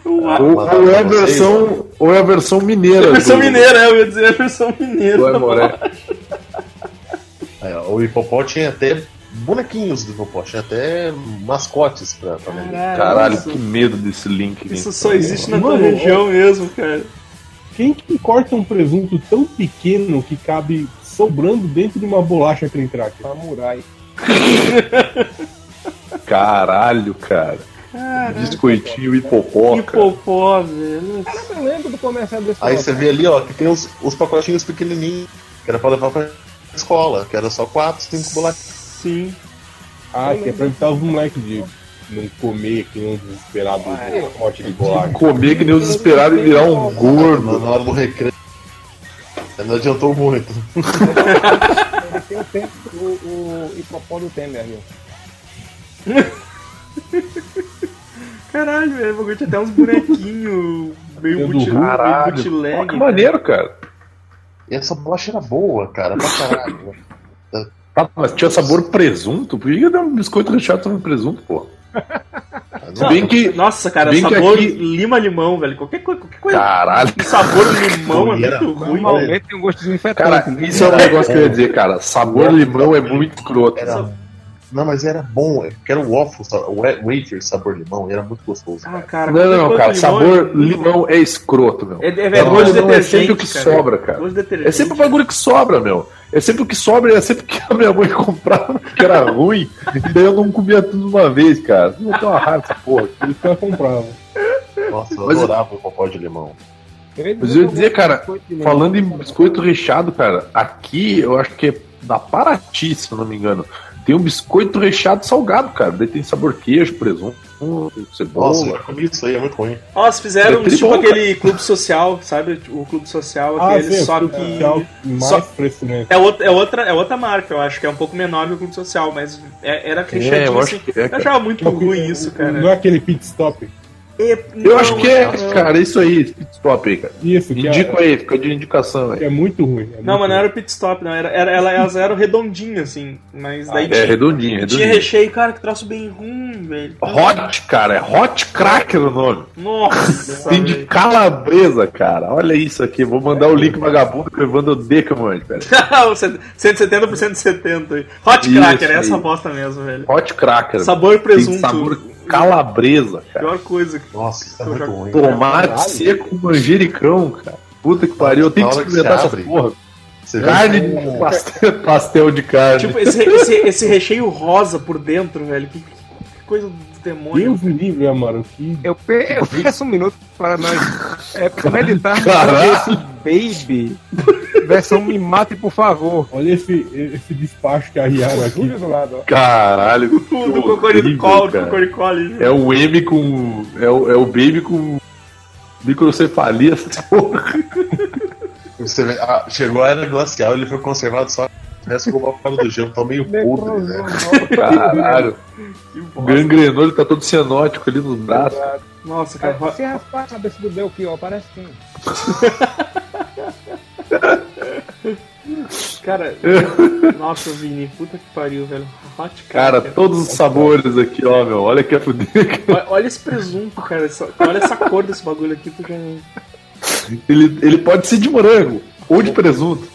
Ou, ou é a versão, ou é a versão mineira. a versão do- mineira, é, eu ia dizer a versão mineira. Do da Aimoré. bolacha. Aí, ó, o hipopó tinha até bonequinhos do hipopó, tinha até mascotes pra, pra vender. Caralho, isso, que medo desse link. isso só existe na tua Mano, região mesmo, cara. Quem que corta um presunto tão pequeno que cabe sobrando dentro de uma bolacha pra entrar aqui? Samurai. Caralho, cara. Biscoitinho hipopó, Que cara. popó, velho. Eu lembro do comercial desse Aí você vê ali, ó, que tem os, os pacotinhos pequenininhos, que era pra levar pra escola, que era só quatro, cinco bolachas. Sim. Ah, que é pra evitar os moleques de não comer que nem um desesperado é. um pote de bolacha. Comer que nem os desesperados e virar um gordo. na hora do recreio. Não adiantou muito. Ele tem o tempo, o, o hipopó do Temer, viu? Caralho, velho. O bagulho tinha até uns bonequinhos meio bootleg. Que maneiro, cara. E essa bolacha era boa, cara, pra caralho. Ah, mas tinha sabor presunto? Por que dar um biscoito recheado sobre presunto, pô? Se bem que. Nossa, cara, bem sabor aqui- lima-limão, velho. Qualquer coisa, qualquer coisa Caralho. com sabor limão é muito ruim. Normalmente tem um gosto infetante. Cara, né? isso é um negócio que eu ia dizer, cara. Sabor limão é muito escroto. Era... Não, mas era bom, que era o waffle, wafer sabor limão, e era muito gostoso. Ah, cara. Não, não, cara. Sabor limão é- limão é escroto, meu. É, é, é, é sempre o que cara. sobra, cara. Gosto de detergente. É sempre o bagulho que sobra, meu. É sempre o que sobra e é sempre o que a minha mãe comprava que era ruim. E daí eu não comia tudo de uma vez, cara. Não tem uma raiva essa porra. Por isso que ela comprava. Nossa, eu Mas- adorava o popó de limão. Mas eu ia dizer, cara, falando em biscoito recheado, cara, aqui eu acho que é da Paraty, se eu não me engano. Tem um biscoito recheado salgado, cara. Daí tem sabor queijo, presunto. presunto, Nossa, cebola. já comi isso aí, é muito ruim. Ó, se fizeram É tipo bom, aquele clube social, sabe? O clube social, Ah, aquele, sim, só que. Só-. É outra, é, outra, é outra marca, eu acho que é um pouco menor que o Clube Social, mas é- era recheadinho eu acho assim. que é, eu cara. achava muito ruim isso, cara. Não é aquele pit stop. E- Eu não, acho que é, não. cara, isso aí, pit stop aí, cara. Isso, que Indico é, aí, fica de indicação aí. é muito ruim. é Não, muito mas não era o pit stop, não. Era, era, ela, elas eram redondinhas, assim. Mas daí É tinha, redondinho, tinha redondinho. recheio, cara, que troço bem ruim, velho. Hot, cara, é Hot Cracker o nome. Nossa, Tem de calabresa, cara. Olha isso aqui. Vou mandar o link vagabundo que o Evandro odeia, mano, velho. 170 por 170. aí. Hot Isso Cracker, essa aí. aposta mesmo, velho. Hot Cracker. Sabor presunto. Tem sabor calabresa, cara. Pior coisa que. Nossa, isso é Eu muito já- ruim. Tomate Caralho. seco manjericão, cara. Puta que pariu. Eu tenho que experimentar essa porra. Você Carne de pastel, pastel de carne. Tipo, esse, esse, esse recheio rosa por dentro, velho. Que, que coisa do demônio. Deus me livre, Amaro. Que... Eu, pe eu peço um minuto para nós é, meditar Caralho. esse baby. Versão me mate, por favor. Olha esse, esse despacho que arriaram aqui. Do lado, ó. Caralho. do horrível, do ali. É o M com. É o, é o baby com microcefalia. Você vê, ah, chegou a era glacial, ele foi conservado só. Nessa por causa do gelo, tá meio podre, né? Caralho. O gangrenou, ele tá todo cianótico ali nos braços. Nossa, cara. ro- Se raspar a cabeça do Belchior, parece que. Cara, nossa, Vini, puta que pariu, velho. Hot Cara, Cracker. todos os sabores aqui, ó, meu. Olha que é fuder. Olha- Olha esse presunto, cara. essa- olha essa cor desse bagulho aqui, tu já. Ele, ele pode ser de morango ou de presunto.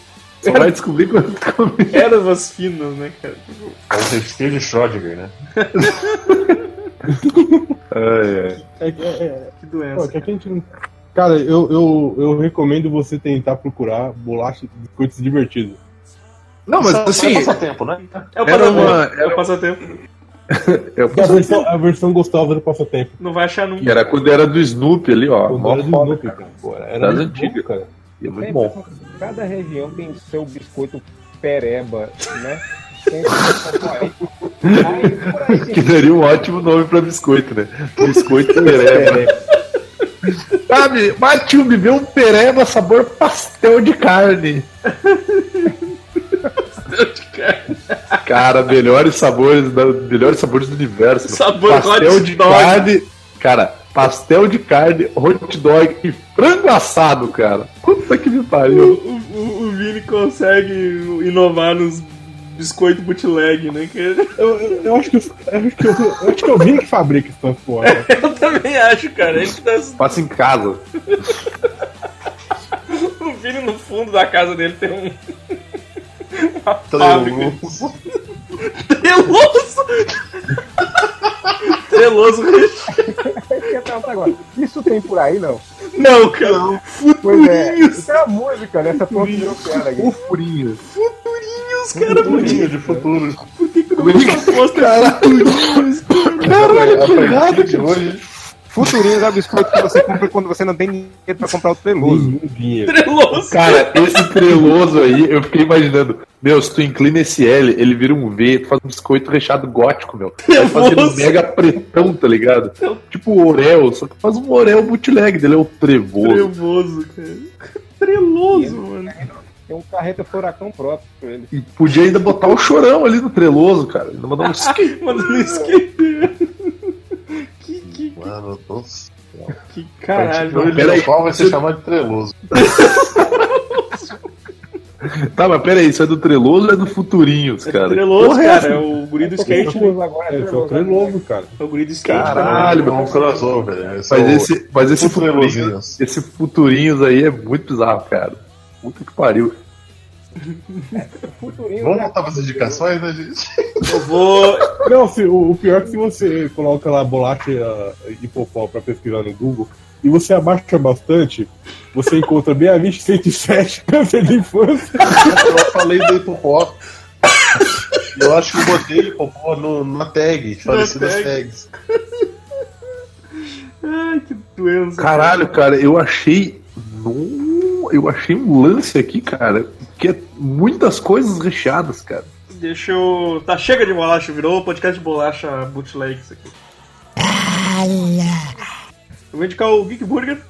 Só vai descobrir quando comer. Ervas finas, né, cara? Tipo, É um recheio de Schrödinger, né? Ai, ai. É, é, é, que pô, doença. que a gente não- Cara, eu, eu, eu recomendo você tentar procurar bolacha de biscoitos divertidos. Não, mas Só- assim, É passatempo, né? É o passatempo. uma- É o passatempo. eu É a versão, a versão gostosa do passatempo. Não vai achar nunca. era quando era do Snoopy ali, ó. Quando era do Snoopy, cara. Pô, Era antigas. bom, cara. E é muito bom. Cada região tem seu biscoito pereba, né? Aí. Que daria um ótimo nome pra biscoito, né? Biscoito pereba. Sabe, tio, me vê um pereba sabor pastel de carne. Cara, melhores sabores, melhores sabores do universo. Sabor pastel de carne. Cara, pastel de carne, hot dog e frango assado, cara. Puta que me O, pariu. o, o Vini consegue inovar nos biscoito bootleg, né? Que Eu, eu, eu acho que, eu, acho que eu, eu acho que eu vi que fabrica esse transporte. eu também acho, cara. Ele tá, Passa em casa. o Vini no fundo da casa dele tem um. Uma. Treloso. Treloso! Treloso agora, Isso tem por aí, não? Não, cara. Pois é. Isso é a música, né? Essa porra que virou piada aqui. Furinho. Futurinhos, cara. Por que, Futurinho de futuro. por que, que o nosso posto é futurinhos? Caralho, que A errado, hoje, Futurinhos é o biscoito que você compra quando você não tem dinheiro pra comprar o treloso. Dinheiro. Treloso. Cara, esse treloso aí, eu fiquei imaginando. Meu, se tu inclina esse L, ele vira um V, tu faz um biscoito recheado gótico, meu. Vai fazer um mega pretão, tá ligado? Tipo o Orel, só que faz um Orel bootleg dele, é o trevoso. Trevoso, cara. Treloso, mano. Tem um carreta furacão próprio pra ele. E podia ainda botar o chorão ali no treloso, cara. Ainda mandar um skate. Mano, não esqueci. Mano, nossa. que caralho. Não, peraí. peraí. Qual vai ser chamado de treloso? Tá, mas pera aí, isso é do treloso ou é do futurinhos, cara? Treloso, Porra é cara. É o guri do skate. né? Treloso agora, É, treloso. só treloso, cara. É o guri do skate. Caralho, é um crossover. Esse Mas é o- esse, mas esse o futurinhos, esse futurinhos aí é muito bizarro, cara. Puta que pariu. Futurinhos Vamos é voltar para as indicações, né, gente? Eu vou. Não, se, o, o pior é que se você coloca lá bolacha uh, hipopó pra pesquisar no Google e você abaixa bastante, você encontra bem a 107 câncer de infância. Eu falei do hipopó. Eu acho que eu botei hipopó no, na tag, falecidas tag. tags. Ai, que doença. Caralho, cara, eu achei. No, eu achei um lance aqui, cara, que é muitas coisas recheadas, cara. Deixa eu. Tá, chega de bolacha, virou podcast de bolacha bootleg isso aqui. Eu vou indicar o Geek Burger.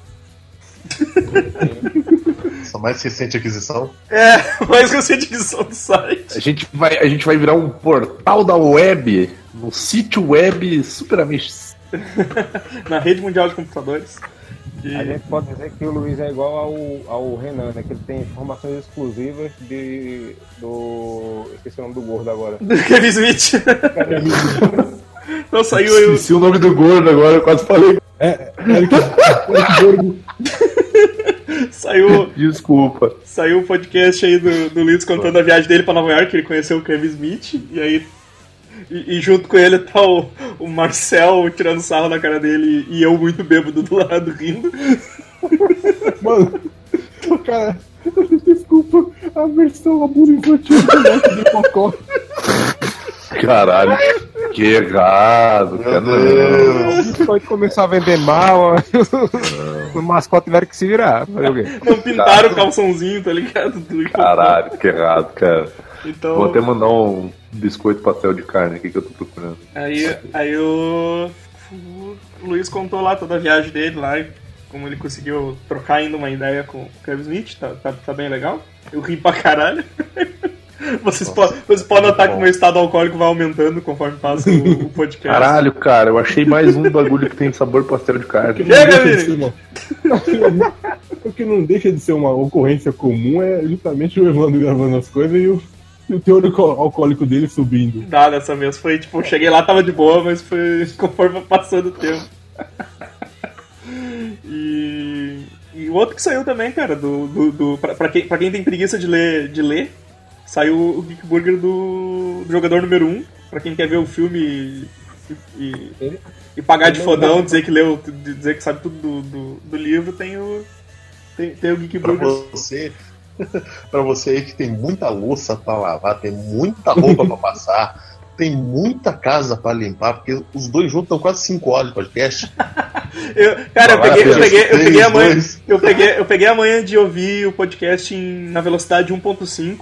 Essa mais recente aquisição. É, mais recente edição do site. A gente vai, a gente vai virar um portal da web, um sítio web super amish. Na rede mundial de computadores. E- A gente pode dizer que o Luiz é igual ao, ao Renan, né? Que ele tem informações exclusivas de. do. Esqueci o nome do gordo agora. do Kevin Smith. então saiu. Esqueci o nome do gordo agora, eu quase falei. É, Eric, Eric Borgo. Saiu, Desculpa. saiu o podcast aí do, do Luiz contando a viagem dele pra Nova York, ele conheceu o Kevin Smith, e aí. E, e junto com ele tá o, o Marcel tirando sarro na cara dele e eu muito bêbado do lado rindo. Mano, cara. Desculpa, a versão abuso infantil do de Cocó. Caralho, que errado, cara. O biscoito começou a vender mal, o mascote tiveram que se virar. Não pintaram o calçãozinho, tá ligado? Do- Caralho, que errado, cara. Então. Vou até mandar um biscoito pastel de carne aqui que eu tô procurando. Aí, aí o, o Luiz contou lá toda a viagem dele lá, e como ele conseguiu trocar ainda uma ideia com o Kevin Smith, tá, tá, tá bem legal. Eu ri pra caralho. Vocês, po vocês podem notar que o meu estado alcoólico vai aumentando conforme passa o, o podcast. Caralho, cara, eu achei mais um bagulho que tem sabor pastel de carne. Chega, de Vini! O que não deixa de ser uma ocorrência comum é justamente o Evandro gravando as coisas e o, e o teor alco- alcoólico dele subindo. Dá dessa vez. Foi tipo, cheguei lá, tava de boa, mas foi conforme passando o tempo. E, e o outro que saiu também, cara, do, do, do, pra, pra quem, pra quem tem preguiça de ler, de ler saiu o Geek Burger do, do jogador número 1. Pra quem quer ver o filme e, e, e pagar de fodão, dizer que leu, dizer que sabe tudo do, do, do livro, tem o, tem, tem o Geek Pra Burger. você, pra você aí que tem muita louça pra lavar, tem muita roupa pra passar, tem muita casa pra limpar, porque os dois juntos estão quase 5 horas de podcast. Eu, cara, eu peguei, eu peguei, eu peguei. Eu peguei, eu peguei a manhã de ouvir o podcast em- na velocidade 1.5.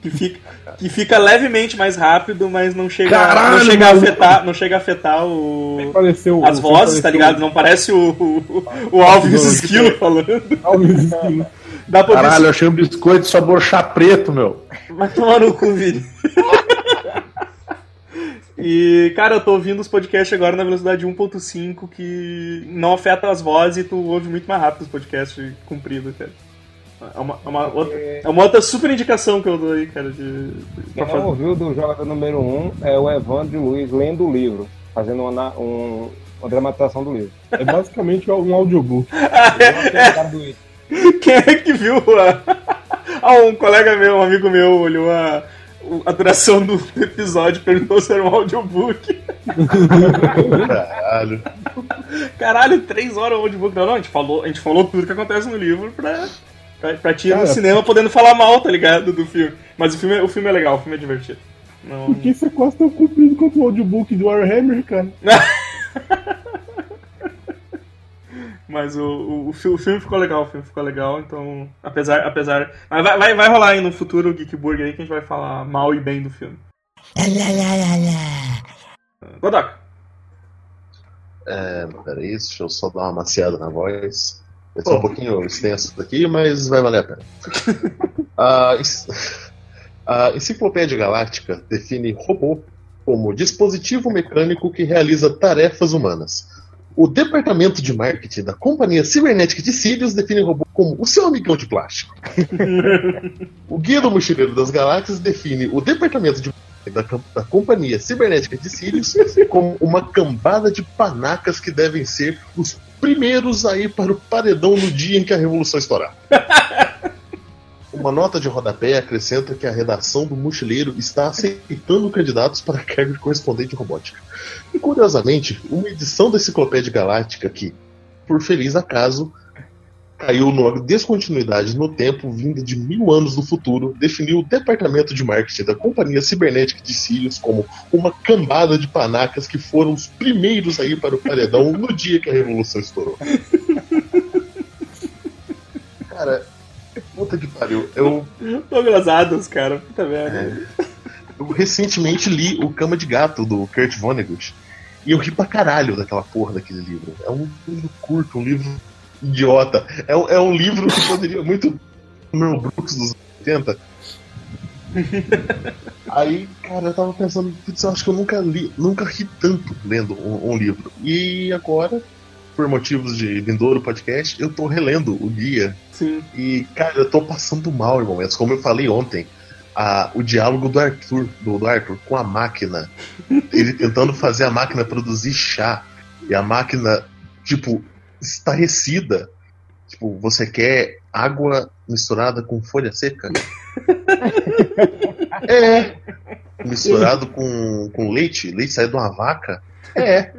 Que fica, que fica levemente mais rápido, mas não chega, Caralho, não chega a afetar, não chega a afetar o, Pareceu, as vozes, tá ligado? Não parece o, o, o Alves Esquilo falando. Alves Esquilo. Dá pra Caralho, eu achei um biscoito sabor chá preto, meu. Vai tomar no cu, Vini. E, cara, eu tô ouvindo os podcasts agora na velocidade 1.5, que não afeta as vozes e tu ouve muito mais rápido os podcasts compridos, cara. É uma, é uma outra, é uma outra super indicação que eu dou aí, cara, de, de- Quem não ouviu do jogador número 1 um é o Evandro e Luiz lendo o livro, fazendo uma, um- uma dramatização do livro. É basicamente um audiobook. It. Quem é que viu a... Ah, um colega meu, um amigo meu, olhou a, a duração do episódio e perguntou se era um audiobook. Caralho. Caralho, três horas o audiobook. Não, não, a gente falou, a gente falou tudo que acontece no livro pra, pra, pra ti ir no cinema podendo falar mal, tá ligado, do filme. Mas o filme, é- o filme é legal, o filme é divertido. Não... Porque isso é quase tão comprido quanto o audiobook do Warhammer, cara. Mas o, o, o fi- o filme ficou legal, o filme ficou legal, então. Apesar. apesar mas vai, vai, vai rolar aí no futuro o Geek Burger aí que a gente vai falar mal e bem do filme. Godok. É, peraí, deixa eu só dar uma maciada na voz. Vai ser um pouquinho extenso daqui, mas vai valer a pena. a, a Enciclopédia Galáctica define robô como dispositivo mecânico que realiza tarefas humanas. O departamento de marketing da companhia cibernética de Sirius define o robô como o seu amigão de plástico. o Guia do Mochileiro das Galáxias define o departamento de da, da companhia cibernética de Sirius como uma cambada de panacas que devem ser os primeiros a ir para o paredão no dia em que a revolução estourar. Uma nota de rodapé acrescenta que a redação do Mochileiro está aceitando candidatos para a cargo de correspondente robótica. E curiosamente, uma edição da Enciclopédia Galáctica que, por feliz acaso, caiu numa descontinuidade no tempo vinda de mil anos do futuro, definiu o departamento de marketing da companhia cibernética de Sirius como uma cambada de panacas que foram os primeiros a ir para o paredão no dia que a revolução estourou. Cara, puta que pariu. Eu, Douglas Adams, cara. Puta merda. eu recentemente li O Cama de Gato, do Kurt Vonnegut. E eu ri pra caralho daquela porra daquele livro. É um livro curto, um livro idiota. É, um- é um livro que poderia muito. Meu Brooks dos 80. Aí, cara, eu tava pensando, putz, eu acho que eu nunca li, nunca ri tanto lendo um, um livro. E agora, por motivos de Vindouro Podcast, eu tô relendo o guia. Sim. E, cara, eu tô passando mal em momentos. Como eu falei ontem, a- o diálogo do Arthur, do, do Arthur com a máquina. Ele tentando fazer a máquina produzir chá. E a máquina, tipo, estarrecida. Tipo, você quer água misturada com folha seca? é. Misturado com, com leite? Leite saído de uma vaca? É.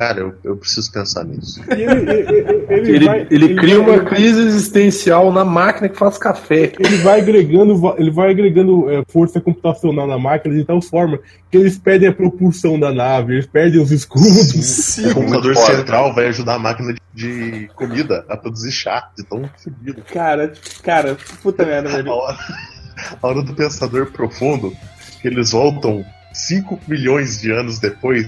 Cara, eu, eu preciso pensar nisso. E ele, ele, ele, Ele, vai, ele cria vai- uma crise existencial na máquina que faz café. ele vai agregando, ele vai agregando é, força computacional na máquina de tal forma que eles perdem a propulsão da nave, eles perdem os escudos. O computador muito foda. central vai ajudar a máquina de, de comida a produzir chá, de tão fodido. Cara, cara, puta merda, A velho. hora, a hora do pensador profundo, que eles voltam 5 milhões de anos depois,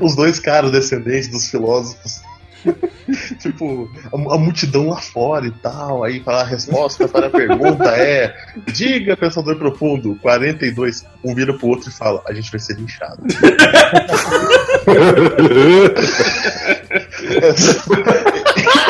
os dois caras descendentes dos filósofos. tipo, a, a multidão lá fora e tal. Aí a resposta para a pergunta é: Diga, pensador profundo, 42. Um vira pro outro e fala: A gente vai ser linchado.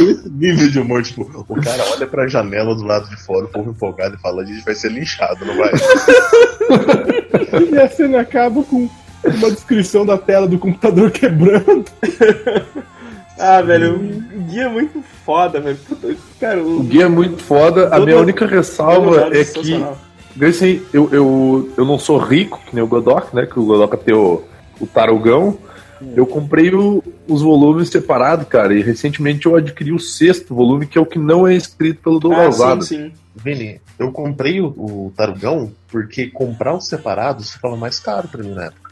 Esse nível de humor, tipo, o cara olha pra janela do lado de fora, o povo empolgado e fala: A gente vai ser linchado, não vai? E a cena acaba com uma descrição da tela do computador quebrando. Ah, velho, o guia é muito foda, velho. Puta, cara, o, O guia é muito foda. A minha única ressalva todo é que. Assim, eu, eu, eu não sou rico, que nem o Godok, né? Que o Godok tem o, o tarugão. Eu comprei o- os volumes separados, cara, e recentemente eu adquiri o sexto volume, que é o que não é escrito pelo Ah, Douglas sim, sim. Vini, eu comprei o, o Tarugão porque comprar os separados ficava mais caro pra mim na época.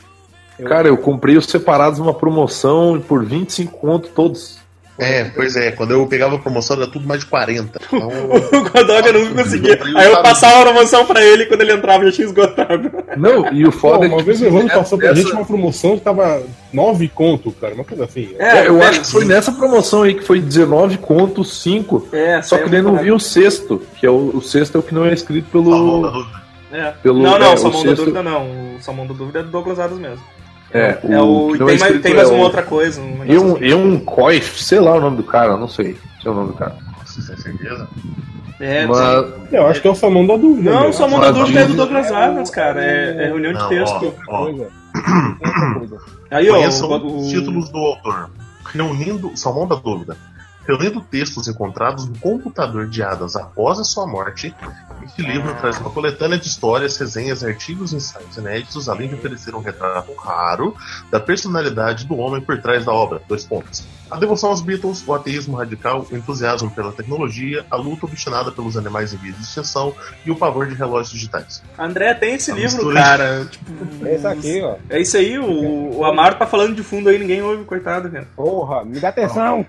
Cara, eu comprei os separados numa promoção por 25 conto todos. É, pois é, quando eu pegava a promoção era tudo mais de 40. Então, O Godoka não conseguia. Aí eu passava a promoção pra ele e quando ele entrava já tinha esgotado. Não, e o Pô, foda é uma que. vez o Evandro passou pra essa- gente uma promoção que tava 9 conto, cara, uma coisa assim. É, eu velho, acho que foi nessa promoção aí que foi 19 conto 5. É, Só que daí não muito vi o sexto, que é o, o sexto é o que não é escrito Salmão da pelo. dúvida. É. Pelo- não, não, é, o o Salmão da sexto- Dúvida não. O Salmão da Dúvida é do Douglas Adams mesmo. É, É o. que não Tem, é mais, tem mais é uma o- outra coisa. Um E um, assim. e um Coif, sei lá o nome do cara, não sei. Sei o nome do cara. Você tem certeza? É, Mas, Eu acho que é o Salmão da dúvida. Não, meu. o Salmão da Dúvida é do Douglas Adams, cara. É, é reunião de Não, texto. ó, ó, Coisa. Outra coisa. Aí, ó, Conheçam o, os o- títulos do autor. Reunindo. Salmão da dúvida. Reunindo textos encontrados no computador de Adams após a sua morte, este livro traz uma coletânea de histórias, resenhas, artigos e ensaios inéditos, além de oferecer um retrato raro da personalidade do homem por trás da obra. Dois pontos. A devoção aos Beatles, o ateísmo radical, o entusiasmo pela tecnologia, a luta obstinada pelos animais em vias de extinção e o pavor de relógios digitais. André tem esse A livro, mistura de- cara. Tipo, Esse aqui, ó. É isso aí, o, o Amaro tá falando de fundo aí, ninguém ouve, coitado, cara. Porra, me dá atenção.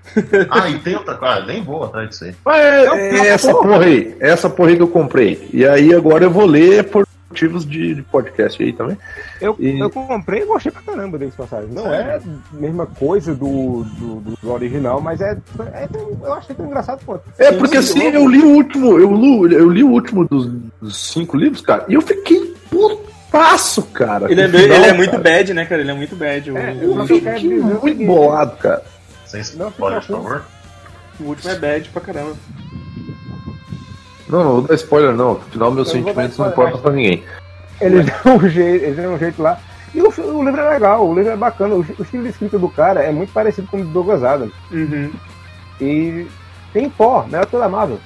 Ah, e tem outra coisa, nem vou atrás disso aí. é, é essa porra aí, essa porra aí que eu comprei. E aí agora eu vou ler por motivos de, de podcast aí também. Eu, E- eu comprei e gostei pra caramba desse passagem. Não é a mesma coisa do, do, do original, mas é, é tão- eu achei tão engraçado quanto. É, porque assim, eu li o último, eu li, eu li o último dos, dos cinco livros, cara, e eu fiquei putaço, cara. Ele é, bem- final, ele é muito cara. bad, né, cara? Ele é muito bad. O, É, o- eu fiquei muito seguinte. bolado, cara. Sem spoiler, por fica favor. o último é bad pra caramba. Não, não vou dar spoiler não, afinal meus Eu sentimentos não importam pra ninguém. Eles dão um jeito, eles dão um jeito lá. E o, o livro é legal, o livro é bacana. O, o estilo de escrita do cara é muito parecido com o do Douglas Adams. Uhum. E tem Thor, melhor que o da Marvel.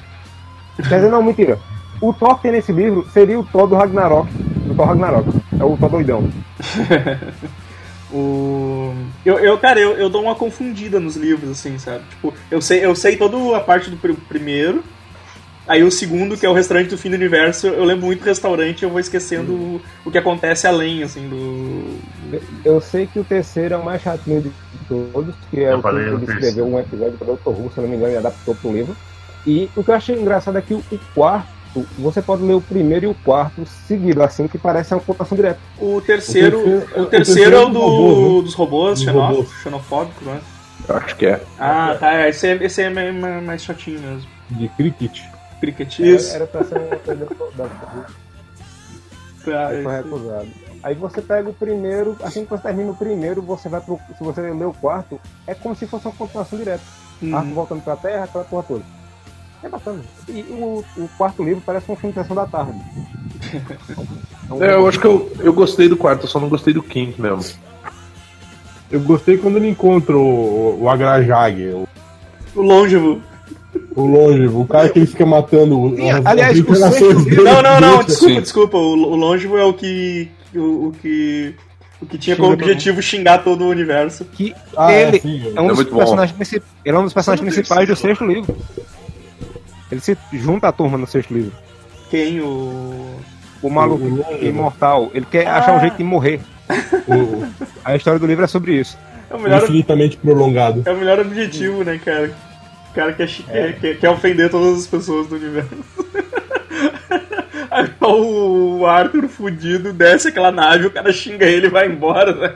Quer dizer, não, mentira. O Thor que tem nesse livro seria o Thor do Ragnarok. Do Thor Ragnarok. É o Thor doidão. O... Eu, eu, cara, eu, eu dou uma confundida nos livros, assim, sabe? Tipo, eu sei, eu sei toda a parte do pr- primeiro. Aí o segundo, que é o restaurante do fim do universo, eu lembro muito do restaurante e eu vou esquecendo o, o que acontece além, assim, do. Eu sei que o terceiro é o mais chatinho de todos, que é Eu o que ele terceiro. escreveu um episódio para Dr. Who, se não me engano, e adaptou pro livro. E o que eu achei engraçado é que o, o quarto você pode ler o primeiro e o quarto seguido, assim que parece uma contação direta. O terceiro, O o terceiro- terceiro, o é o terceiro do, dos robôs, né? dos robôs, Dos xenó- robôs. xenofóbico, né? Eu acho que é. Ah, tá. é, Esse, é, esse é mais, mais- mais chatinho mesmo. De cricket. Cricket. Era, Isso. era pra ser uma coisa da- Tá, foi é- recusado. Aí você pega o primeiro, assim que você termina o primeiro, você vai pro. Se você ler o quarto, é como se fosse uma continuação direta. Uhum. Arco voltando pra terra, aquela porra toda. É bacana. E o, o quarto livro parece um filme de sessão da tarde. É, eu acho que eu, eu gostei do quarto, eu só não gostei do quinto mesmo. Eu gostei quando ele encontra o, o Agrajag, o, O Longevo. O longevo, o cara que ele fica matando o- Sim, as- aliás, as o dele. Não, não, não, Sim. desculpa, desculpa. O, o Longevo é o que. O, o que. O que tinha como Xinga objetivo xingar todo o universo. que Ah, é, ele é um É dos personagens principais. Ele é um dos personagens principais do sexto livro. Ele se junta à turma no sexto livro. Quem? O. O maluco O- o Longevo. imortal, ele quer Ah. achar um jeito de morrer. o- A história do livro é sobre isso. É o melhor, infinitamente prolongado. é o melhor objetivo, né, cara? O cara quer, chi- quer, quer, quer ofender todas as pessoas do universo. Aí o Arthur fudido desce aquela nave, o cara xinga ele e vai embora, né?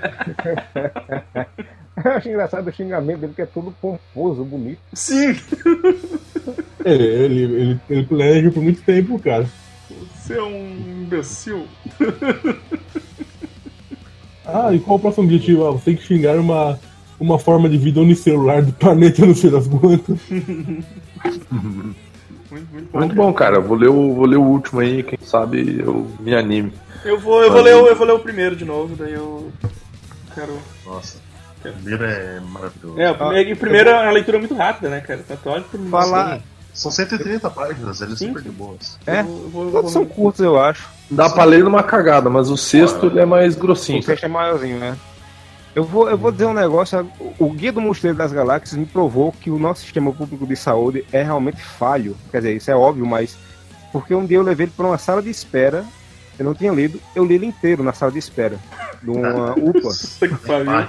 Eu acho engraçado o xingamento dele, que é tudo pomposo, bonito. Sim! Ele, ele, ele, ele planeja por muito tempo, cara. Você é um imbecil. Ah, e qual o próximo objetivo? Ah, você tem que xingar uma, uma forma de vida unicelular do planeta, não sei das quantas. Muito, muito bom. Muito bom, cara. Vou ler, o, vou ler o último aí, quem sabe eu me anime. Eu vou, eu, vou ler, o- eu vou ler o primeiro de novo, daí eu quero. Nossa, o primeiro é maravilhoso. É, o primeiro, e o primeiro é uma leitura muito rápida, né, cara? Olha que Falar. São 130 páginas, eles Sim. super de boas. É, Eu vou- eu todos vou- são curtos, eu acho. Dá pra ler numa cagada, mas o sexto ele é mais grossinho. O sexto é maiorzinho, né? Eu vou, eu vou dizer um negócio. O Guia do Mosteiro das Galáxias me provou que o nosso sistema público de saúde é realmente falho. Quer dizer, isso é óbvio, mas. Porque um dia eu levei ele pra uma sala de espera. Eu não tinha lido, eu li ele inteiro na sala de espera. De uma UPA. Puta que pariu.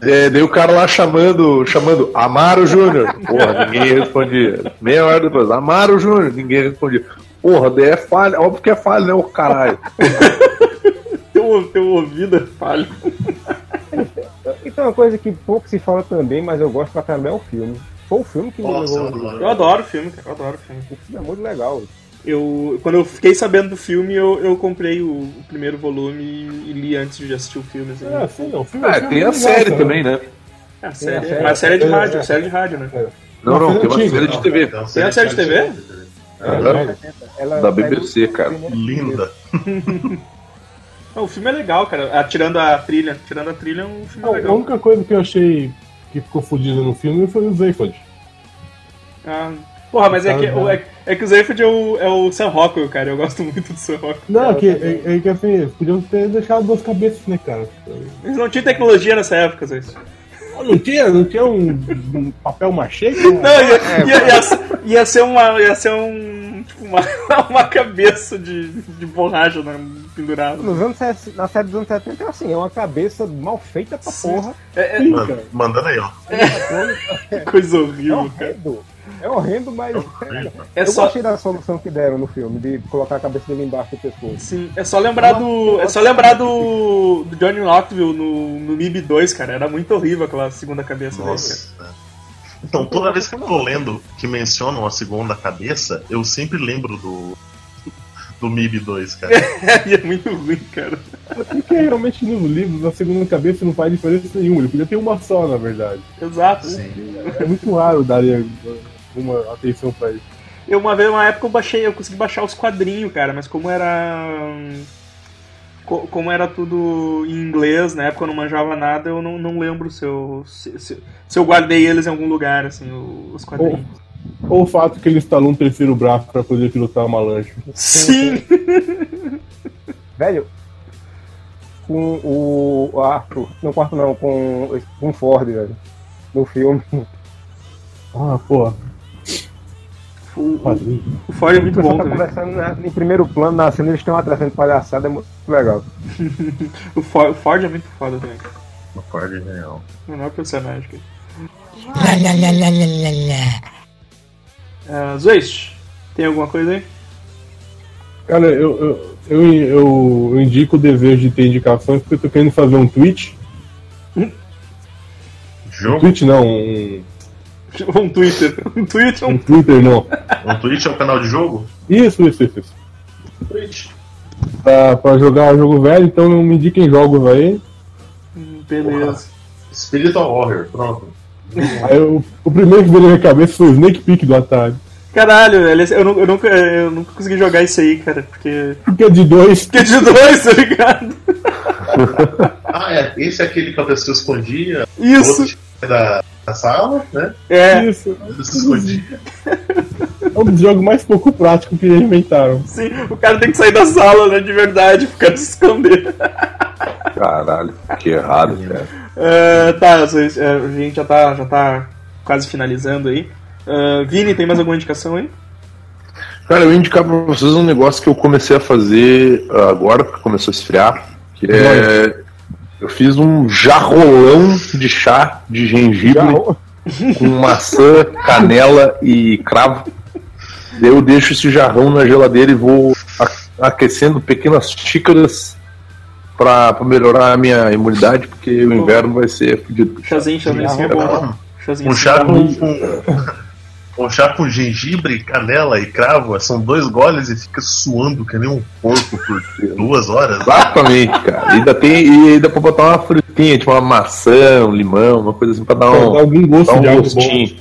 É, daí o cara lá chamando, chamando Amaro Júnior. Porra, ninguém respondia. Meia hora depois, Amaro Júnior, ninguém respondia. Porra, daí é falha, óbvio que é falha, né, o caralho. Teu, teu ouvido é falho. Então, uma coisa que pouco se fala também, mas eu gosto pra caramba é o filme. Foi o filme que me Nossa, eu levou. adoro. Eu adoro o filme, cara. Eu adoro o filme. O filme é muito legal. Eu, quando eu fiquei sabendo do filme, eu, eu comprei o, o primeiro volume e, e li antes de assistir o filme. Assim. É, sim, o filme, É, o filme tem é a legal, série cara. também, né? É, a série, a série. mas a série é de É, rádio, é. a série de rádio, né? Não, não, tem uma antiga. série de TV. Tem a série de TV? Ela Da BBC, cara. Linda. Não, o filme é legal, cara. Ah, tirando a trilha. Tirando a trilha, o filme é Não, a legal. única coisa que eu achei que ficou fodida no filme foi o Zayfod. Ah, porra, mas é que, Tá, o- é, é que o Zayford é o, é o Sam Rockwell, cara. Eu gosto muito do Sam Rockwell. Não, Eu que, também. é, é que assim, eles podiam ter deixado duas cabeças, né, cara? Eles não tinham tecnologia nessa época, Zé. Não tinha, não tinha um, um papel machê? Não, cara? ia, ia, ia, ser- ia ser uma. Ia ser um. Tipo, uma, uma cabeça de, de borracha né, pendurada. Nos anos, na série dos anos 70 é assim, é uma cabeça mal feita pra Sim. porra. É, Sim, Man-. Mandando aí, ó. é coisa É horrível, cara. horrendo. É horrendo, mas. É eu só, gostei da solução que deram no filme, de colocar a cabeça dele embaixo do pescoço. sim, é só lembrar do. É só lembrar do, do Johnny Knoxville no, no MIB 2, cara. Era muito horrível aquela segunda cabeça dele. Nossa. é. Então, toda vez que eu tô lendo que mencionam a segunda cabeça, eu sempre lembro do. Do MIB 2, cara. E é muito ruim, cara. Porque realmente nos livros, a segunda cabeça não faz diferença nenhuma. Ele podia ter uma só, na verdade. Exato. Sim. É muito raro daria uma atenção pra isso. Eu uma vez, uma época eu baixei, eu consegui baixar os quadrinhos, cara, mas como era. co- Como era tudo em inglês, na época eu não manjava nada, eu não, não lembro se eu, se, se- se eu guardei eles em algum lugar, assim, os quadrinhos. Ou o fato que ele instalou um terceiro braço pra poder pilotar uma lancha. Sim! Velho, com o Arthur, no quarto não, com, com o Ford, velho, no filme. Ah, porra. O, o, o Ford é O muito bom tá também. conversando né, em primeiro plano, na cena eles têm uma atração de palhaçada, é muito legal. O Ford, o Ford é muito foda também. Uma corda genial. O menor personagem. la la la la la. Uh, tem alguma coisa aí? Cara, eu, eu, eu, eu indico o desejo de ter indicações porque eu tô querendo fazer um tweet. Um Jogo? tweet não, um, Um Twitter. Um Twitter, um um. Twitter não. Um Twitch é o canal de jogo? Isso, isso, isso. isso. Twitch. Pra, pra jogar jogo velho, então me indiquem jogos aí. Beleza. Spiritual Warrior, pronto. Aí o, o primeiro que veio na minha cabeça foi o Snake Peak do Atari. Caralho, ele- eu, eu nunca, eu nunca consegui jogar isso aí, cara, porque. Porque é de dois. Porque é de dois, tá ligado? Ah, é. Esse é aquele que a pessoa escondia. o Isso! outro é da, da sala, né? É, Isso. Ele se escondia. É um dos jogos mais pouco práticos que inventaram. sim, o cara tem que sair da sala, né, de verdade, ficar se esconder. Caralho, que errado, cara. É, tá, é, a gente já tá, já tá quase finalizando aí. É, Vini, tem mais alguma indicação aí? Cara, eu ia indicar pra vocês um negócio que eu comecei a fazer ah, agora, porque começou a esfriar, que é... Eu fiz um jarrolão de chá de gengibre com maçã, canela e cravo. Daí eu deixo esse jarrão na geladeira e vou aquecendo pequenas xícaras pra, pra melhorar a minha imunidade, porque o inverno vai ser fodido. Chazinho, chazinho, é bom. Chazinho, Um chá é bom. com. Um chá com gengibre, canela e cravo, são dois goles e fica suando que nem um porco por duas horas. Exatamente, cara. E ainda tem e ainda pra botar uma frutinha, tipo uma maçã, um limão, uma coisa assim pra dar um, algum gosto dar de um algo gostinho.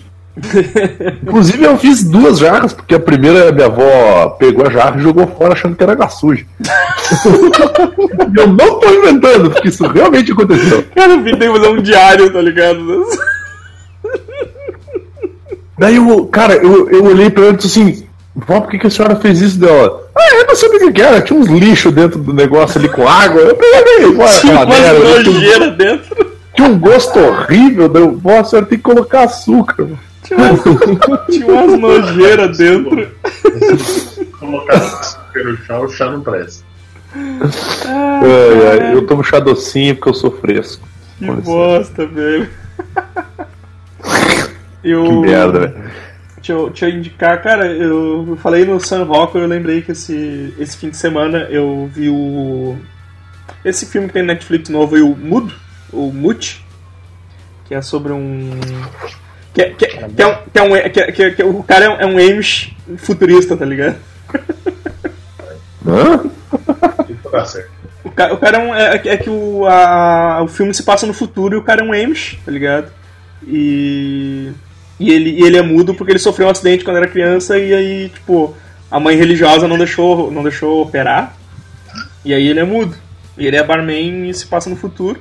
Inclusive eu fiz duas jarras, porque a primeira minha avó pegou a jarra e jogou fora achando que era suja. eu não tô inventando, porque isso realmente aconteceu. Cara, tem que fazer um diário, tá ligado? Daí eu, cara, eu, eu olhei pra ela e disse assim, vó, por que, que a senhora fez isso dela? Ah, eu não sabia o que era, tinha uns lixos dentro do negócio ali com água. Eu peguei, vó, Tinha aquela merda, umas tinha um- nojeiras dentro. tinha um gosto horrível, daí eu, vó, a senhora tem que colocar açúcar. Tinha umas, tinha umas nojeiras dentro. Colocar açúcar no chá, o chá não presta. É, é, eu tomo chá docinho porque eu sou fresco. Que Com licença. bosta, velho. Eu, Que merda, velho. Deixa eu, deixa eu indicar, cara, eu falei no Sun Rock, eu lembrei que esse, esse fim de semana eu vi o. Esse filme que tem Netflix novo aí, o Mudo, o Mute, que é sobre um. Que, é- que, é- que é um. Que é um que é- que é- que é- o cara é um, é um Amish futurista, tá ligado? Hã? O cara, o cara é, um, é, é que o, a, o filme se passa no futuro e o cara é um Amish, tá ligado? E. E ele, e ele é mudo porque ele sofreu um acidente quando era criança e aí, tipo, a mãe religiosa não deixou, não deixou operar. E aí ele é mudo. E ele é barman e se passa no futuro.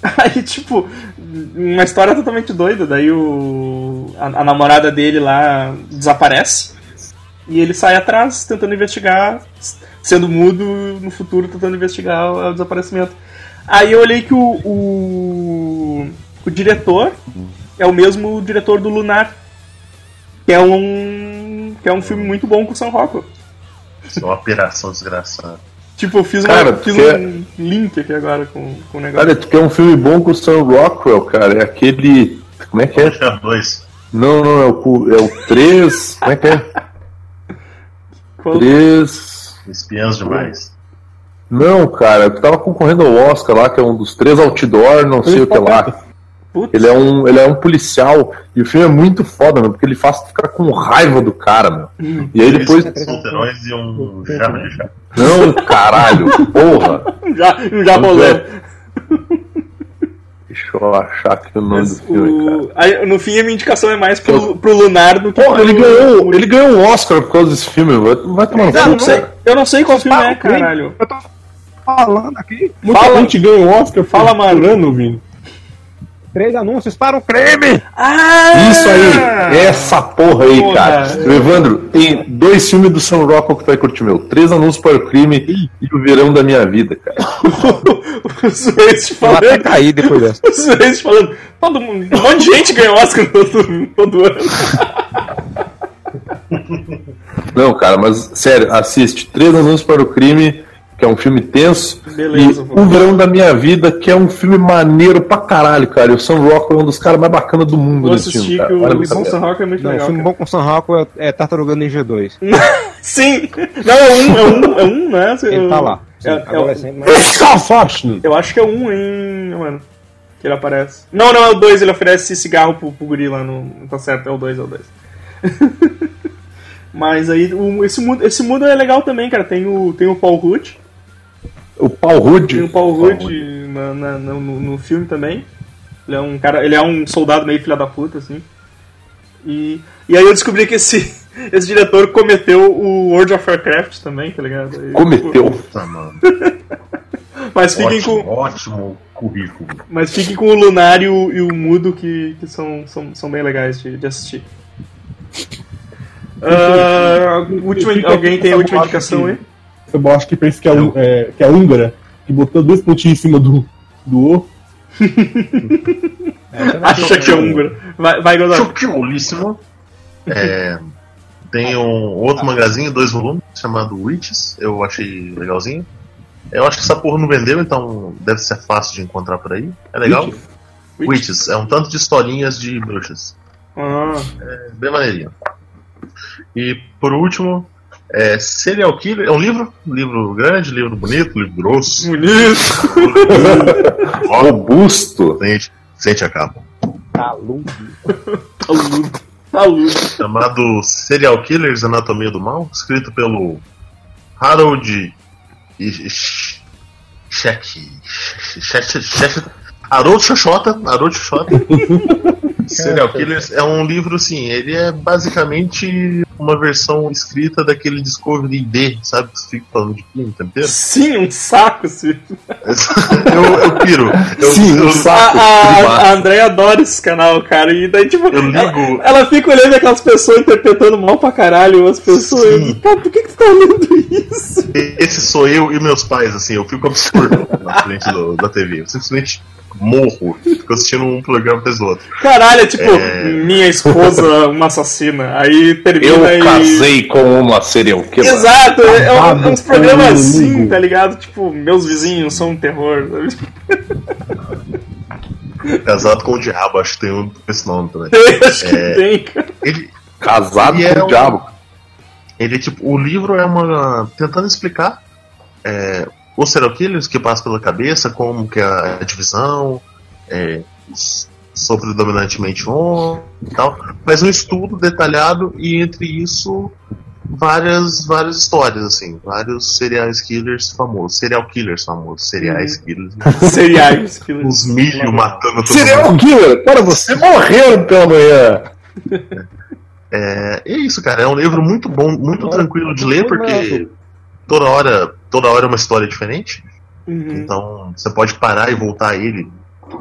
Aí, tipo, uma história totalmente doida. Daí o, a, a namorada dele lá desaparece. E ele sai atrás tentando investigar, sendo mudo no futuro, tentando investigar o, o desaparecimento. Aí eu olhei que o, o, o diretor é o mesmo diretor do Lunar, que é um que é um filme muito bom com o Sam Rockwell. Isso é uma operação desgraçada. Tipo, eu fiz, Cara, uma, fiz porque- um link aqui agora com, com o negócio. Cara, tu quer um filme bom com o Sam Rockwell, cara? É aquele. Como é que é? Chá dois. Não, não, é o, é o 3. Como é que é? Qual- 3. Espiãs demais. Não, cara, tu tava concorrendo ao Oscar lá, que é um dos três outdoor, não sei o que lá. Putz, Ele é um, ele é um policial e o filme é muito foda, meu, porque ele faz ficar com raiva do cara, meu. E aí depois. Solteirões e um jarro de chá. Não, caralho, porra. já, já ver. Deixa eu achar aqui o nome do filme, cara. O, aí, no fim, a minha indicação é mais pro, pro Lunar do que Porra, pro... ele ganhou, ele ganhou um Oscar por causa desse filme, vai, vai tomar no Eu não cu, sei, cara. eu não sei qual filme é, caralho. Eu tô falando aqui. Muita Fala. gente ganha o Oscar Fala, por mano. por ano, Vini. Três anúncios para o creme! Ah! Isso aí, essa porra aí, Porra. cara. Evandro, tem dois filmes do Sam Rockwell que tu vai curtir, meu. Três anúncios para o crime e o verão da minha vida, cara. o Suez Vou até falando. cair depois dessa. O Suez falando. Todo mundo, um monte de gente ganha Oscar todo, todo ano. Não, cara, mas sério, assiste. Três anúncios para o crime, que é um filme tenso. Beleza, e. O Verão da Minha Vida, que é um filme maneiro pra caralho, cara. E o Sam Rockwell é um dos caras mais bacanas do mundo Vou nesse assistir filme, que cara. o Vale o a Sam pena. Rock é muito Não, o legal. filme cara. bom com Sam Rockwell é, é Tartaruga Ninja 2. Sim! Não, é um, é um, é um, né? Ele tá lá. Sim, É, é, agora é o- sempre, mas... Eu acho que é um, hein, mano. Que ele aparece. Não, não, é o 2, ele oferece cigarro pro, pro guri lá no. Não tá certo, é o 2, é o 2. Mas aí, o- esse, mundo, esse mundo é legal também, cara. Tem o, tem o Paul Rudd. O Paul Rudd. Tem o Paul Rudd na- na- no, no- no filme também. Ele é um cara, ele é um soldado meio filha da puta, assim. E, e aí eu descobri que esse, esse diretor cometeu o World of Warcraft também, tá ligado? Aí, Cometeu. Puta, mano. Mas fiquem, Ótimo, com, ótimo currículo. mas fiquem com o Lunário e o Mudo, que, que são, são, são bem legais de, de assistir. Ah, última, alguém tem a última indicação aí? Eu acho que pensa que é, um- é, que é a húngara, que botou dois pontinhos em cima do, do O. Acha que é húngaro. Vai, vai Godot. Chupiolíssimo. É, tem um outro mangazinho, dois volumes, chamado Witches. Eu achei legalzinho. Eu acho que essa porra não vendeu, então deve ser fácil de encontrar por aí. É legal. Witches? Witches. É um tanto de historinhas de bruxas. Ah, É bem maneirinho. E por último, é Serial Killer. É um livro, livro grande, livro bonito, livro grosso. bonito. Robusto. Sente, sente a capa. Talude. Taludo. Taludo. chamado Serial Killers Anatomia do Mal, escrito pelo Harold Sheck. Harold Xoxota. Harold Xoxota. Serial Killers é um livro, assim, ele é basicamente uma versão escrita daquele Discovery D, sabe? Que você fica falando de química inteiro. Sim, um saco, sim. eu, eu piro. Eu, Sim, eu, um A, saco. a, a privato. Andrea adora esse canal, cara. E daí, tipo, Eu ligo- ela, ela fica olhando aquelas pessoas interpretando mal pra caralho as pessoas. Sim. Cara, por que, que tu tá olhando isso? Esse sou eu e meus pais, assim, eu fico absurdo na frente do- da TV. Eu simplesmente morro. Fico assistindo um programa atrás do outro. Caralho, é tipo, É. minha esposa, uma assassina. Aí termina Eu e. casei com uma serial killer. Exato, é, é um- é uns programas assim, tá ligado? Tipo, meus vizinhos são um terror. sabe? Casado com o Diabo, acho que tem um com esse nome também. Acho que É. tem, cara. Ele, Casado E é com um- o diabo. ele, tipo, o livro é uma. tentando explicar é, os serial killers que passam pela cabeça, como que é a divisão, é, sobre predominantemente homem e tal. Mas um estudo detalhado e entre isso várias várias histórias assim, vários serial killers famosos, serial killers famosos, seriais killers, Seriais. que- os milho matando todo Serial mundo. killer? Para você morrer pela manhã. É, é isso, cara. É um livro muito bom, muito tranquilo de ler, porque toda hora, toda hora é uma história diferente. Uhum. Então você pode parar e voltar a ele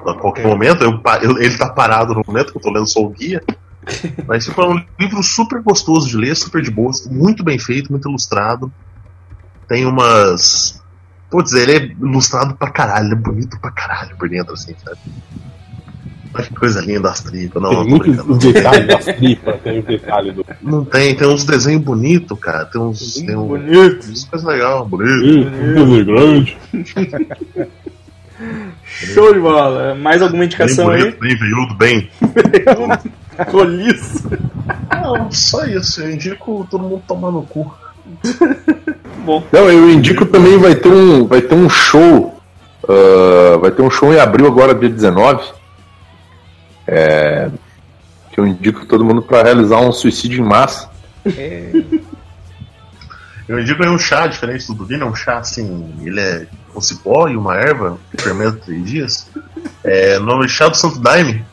a qualquer momento. Eu, ele tá parado no momento que eu tô lendo só o guia. Mas tipo, é um livro super gostoso de ler, super de boa, muito bem feito, muito ilustrado. Tem umas. Putz, ele é ilustrado pra caralho, ele é bonito pra caralho por dentro, assim, sabe? Olha que coisa linda as tripas. Não, Tem os detalhes das tripas, tem o detalhe do. Não tem, tem uns desenhos bonitos, cara. Tem uns. Tem um, Bonito. umas coisas legais, bonito. Ih, desenho grande. Show de bola. Mais alguma Bem indicação aí? bonito, bem veiudo, bem. Roliço. Não, só isso. Eu indico todo mundo tomar no cu. Bom, Não, eu indico também vai ter um, vai ter um show. ah, vai ter um show em abril agora, dia 19. É, que eu indico todo mundo para realizar um suicídio em massa. Eu indico aí um chá diferente do Dudino, é um chá assim, ele é um cipó e uma erva que fermenta três dias. É, o nome é chá do Santo Daime.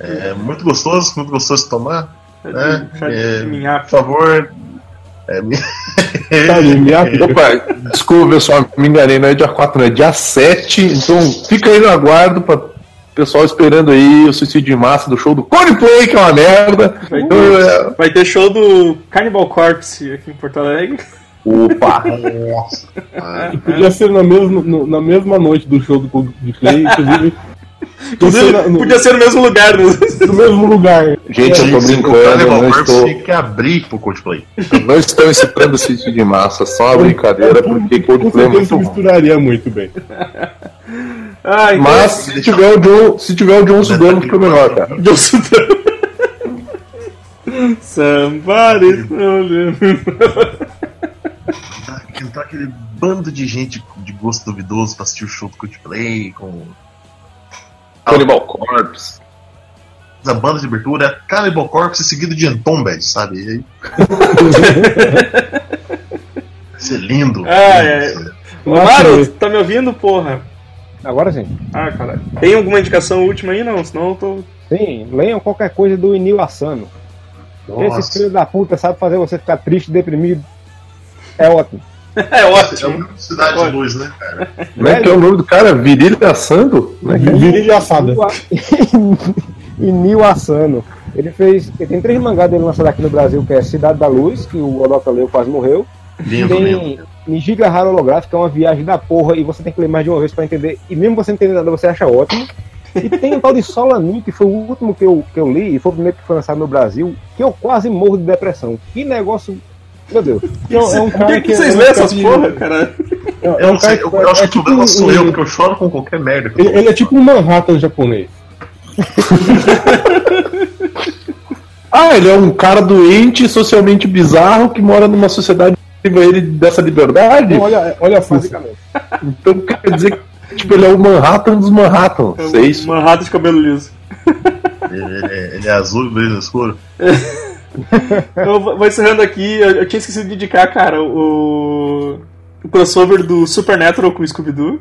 É muito gostoso, muito gostoso de tomar. né? chá de É, minhape. por favor. É, me- Tá, de minhape. Opa, desculpa pessoal, me enganei, não é dia 4, não é dia 7. Então fica aí no aguardo para pessoal esperando aí o suicídio em massa do show do Coldplay, que é uma merda. Vai Então, ter, é, vai ter show do Cannibal Corpse aqui em Porto Alegre. Opa! Nossa. Ah, Podia ser na mesma, no- na mesma noite do show do Coldplay, inclusive no- podia ser no mesmo lugar. Né? No mesmo lugar. Gente, eu tô brincando, eu não estou, tinha que abrir pro Coldplay. não estou incitando o sítio de massa, só uma brincadeira, porque Com Coldplay é muito misturaria muito bem. Ah, então, Mas se tiver o John, se tiver o John Sudano, fica melhor, cara. John Sudano. Somebody told him. Entrar aquele bando de gente de gosto duvidoso pra assistir o show do Coldplay, com Cannibal Corpse. a banda de abertura, é Cannibal Corpse seguido de Entombed, sabe? E aí... Vai ser lindo. Ah, é. Maru, tá me ouvindo, porra? Agora sim. Ah, caralho. Tem alguma indicação última aí? Não, senão eu tô. Sim, leiam qualquer coisa do Inil Asano. Esse Nossa. filho da puta sabe fazer você ficar triste, deprimido. É ótimo. É É ótimo. uma cidade de luz, né, cara? Como é que é o nome do cara? Virilha Sando? Né? Virilha assada. Inil Asano. Ele fez. Ele tem três mangás dele lançados aqui no Brasil, que é Cidade da Luz, que o Odoka leu quase morreu. Lindo, tem lindo. Nijiga Hara Holográfica, é uma viagem da porra, e você tem que ler mais de uma vez pra entender. E mesmo você não entender nada, você acha ótimo. E tem um tal de Solanin, que foi o último que eu, que eu li, e foi o primeiro que foi lançado no Brasil, que eu quase morro de depressão. Que negócio. Meu Deus. Não, é um Por cara que, que que vocês é um lêem essas de- porra, cara? é um Eu cara sei, eu, eu acho é que o tipo problema sou eu, um- porque eu choro com qualquer merda. Ele, ele é tipo um Manhattan japonês. Ah, ele é um cara doente, socialmente bizarro, que mora numa sociedade priva ele dessa liberdade? Então, olha, olha a. Basicamente. Então quer dizer que tipo, ele é o Manhattan dos Manhattan. É isso. Uma rata de cabelo liso. Ele, ele é, é azul e brilho escuro. Eu vou vou encerrando aqui. Eu, eu tinha esquecido de indicar, cara, o. O crossover do Supernatural com o Scooby-Doo.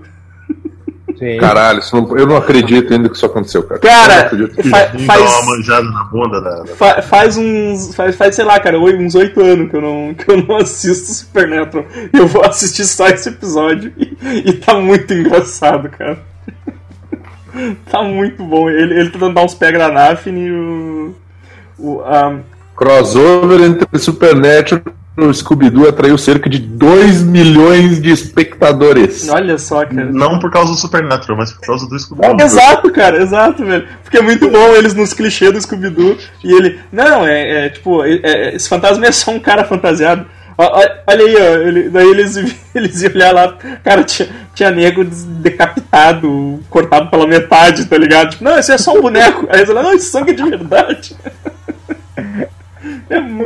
Sim. Caralho, não- eu não acredito ainda que isso aconteceu, cara. Cara, eu não acredito que- fa- Ele dá uma faz, manjada na bunda da. da- fa- faz uns. Faz, faz, sei lá, cara, uns oito anos que eu não, que eu não assisto Supernatural. Eu vou assistir só esse episódio. E, e tá muito engraçado, cara. tá muito bom. Ele, ele tentando dar uns pega na Daphne e o. o a, Crossover entre Supernatural o Scooby-Doo atraiu cerca de 2 milhões de espectadores. olha só, cara. Não por causa do Supernatural, mas por causa do Scooby. Exato, cara, exato, velho. Porque é muito bom eles nos clichês do Scooby-Doo. E ele, não, é, é, tipo, é- é- esse fantasma é só um cara fantasiado. Olha aí, ó, ele- daí eles, eles iam olhar lá, cara, tinha, tinha nego decapitado, cortado pela metade, tá ligado? Tipo, não, esse é só um boneco. Aí eles falam, não, esse sangue é de verdade. É, mu-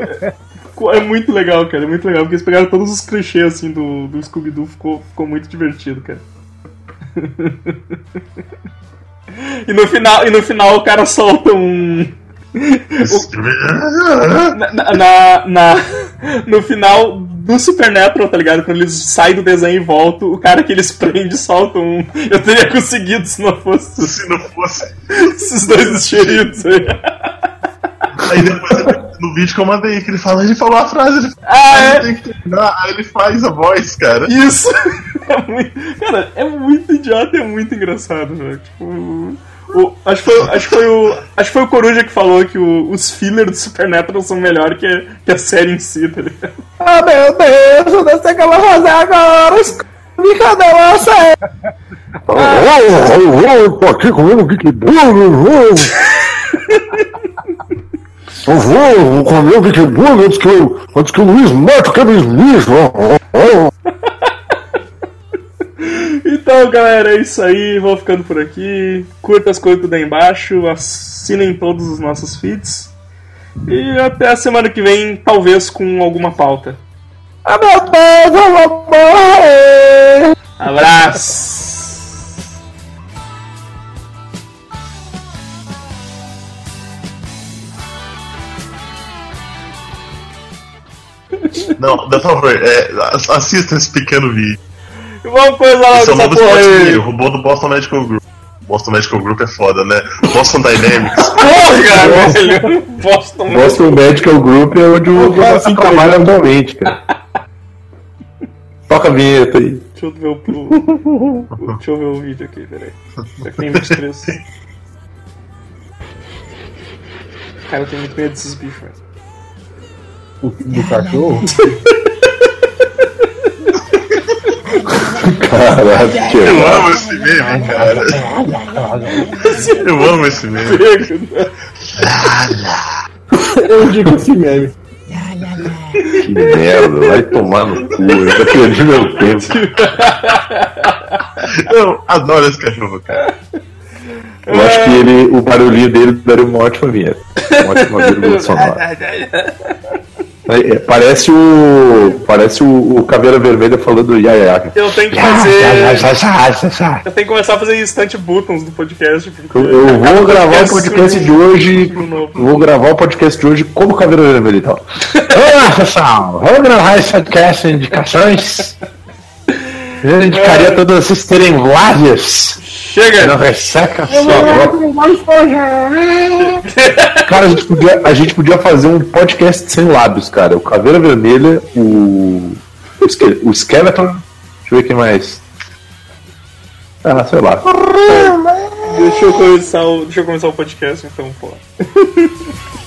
é muito legal, cara, é muito legal, porque eles pegaram todos os clichês, assim, do, do Scooby-Doo, ficou, ficou muito divertido, cara. E no final, e no final o cara solta um. Na, na, na- na- no final do Supernatural, tá ligado? Quando eles saem do desenho e voltam, o cara que eles prendem solta um. Eu teria conseguido se não fosse Se não fosse. esses dois enxeridos aí. Aí depois no vídeo que eu mandei, que ele fala, ele falou a frase, ele Ah, é? tem que terminar, aí ele faz a voz, cara. Isso! É muito, cara, é muito idiota e é muito engraçado, velho. Tipo. o- acho, que foi, acho, que foi o, acho que foi o Coruja que falou que o- os fillers do Supernatural são melhores que, a- que a série em si, tá ligado? Ah, meu Deus, eu não sei o que eu vou fazer agora. Scooby, cadê você? Eu tô aqui comendo Big Burger. Eu vou, comer o Big Burger antes que, eu, antes que o Luiz mate Kevin Smith. Então, galera, é isso aí. Vou ficando por aqui. Curta as coisas tudo aí embaixo. Assinem todos os nossos feeds. E até a semana que vem, talvez com alguma pauta. Abraço! Não, por favor, é, assista esse pequeno vídeo. Vamos coisa lá Esse é o novo robô do Boston Medical Group. Boston Medical Group é foda, né? Boston Dynamics. Porra, velho! Boston. Boston Medical Group é onde o se trabalha atualmente, cara. Toca a vinheta aí. Deixa eu ver o, o- o- Deixa eu ver o vídeo aqui, peraí. Já que tem 23. Cara, eu tenho muito medo desses bichos, velho. Do, do cachorro. Caralho, Eu amo esse meme, cara. Eu amo esse meme. Eu indico esse meme. Que merda, vai tomar no cu, eu já perdi meu tempo. Eu adoro esse cachorro, cara. Eu acho que ele, o barulhinho dele daria uma ótima vinheta. Uma ótima vírgula sonora. É, é, parece o. Parece o, o Caveira Vermelha falando ya, ya, ya. Eu tenho que fazer. Eu tenho que começar a fazer instant buttons do podcast. Eu, eu vou gravar o podcast de hoje. Vou gravar o podcast de hoje como Caveira Vermelha e tal. Olá, pessoal! Vamos gravar esse podcast indicações. Eu indicaria todas vocês terem lábios. Não Chega! resseca sua boca. Cara, a gente, podia, a gente podia fazer um podcast sem lábios, cara. O Caveira Vermelha, o. O Skeleton. Deixa eu ver quem mais. Ah, sei lá. Deixa eu começar o, deixa eu começar o podcast então, pô.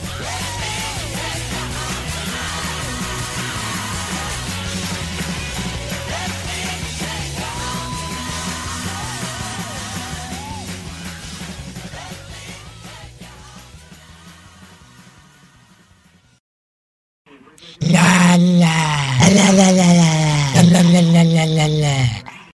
അല്ല അല്ല അല്ല അല്ല അല്ല അല്ല അല്ല അല്ല അല്ല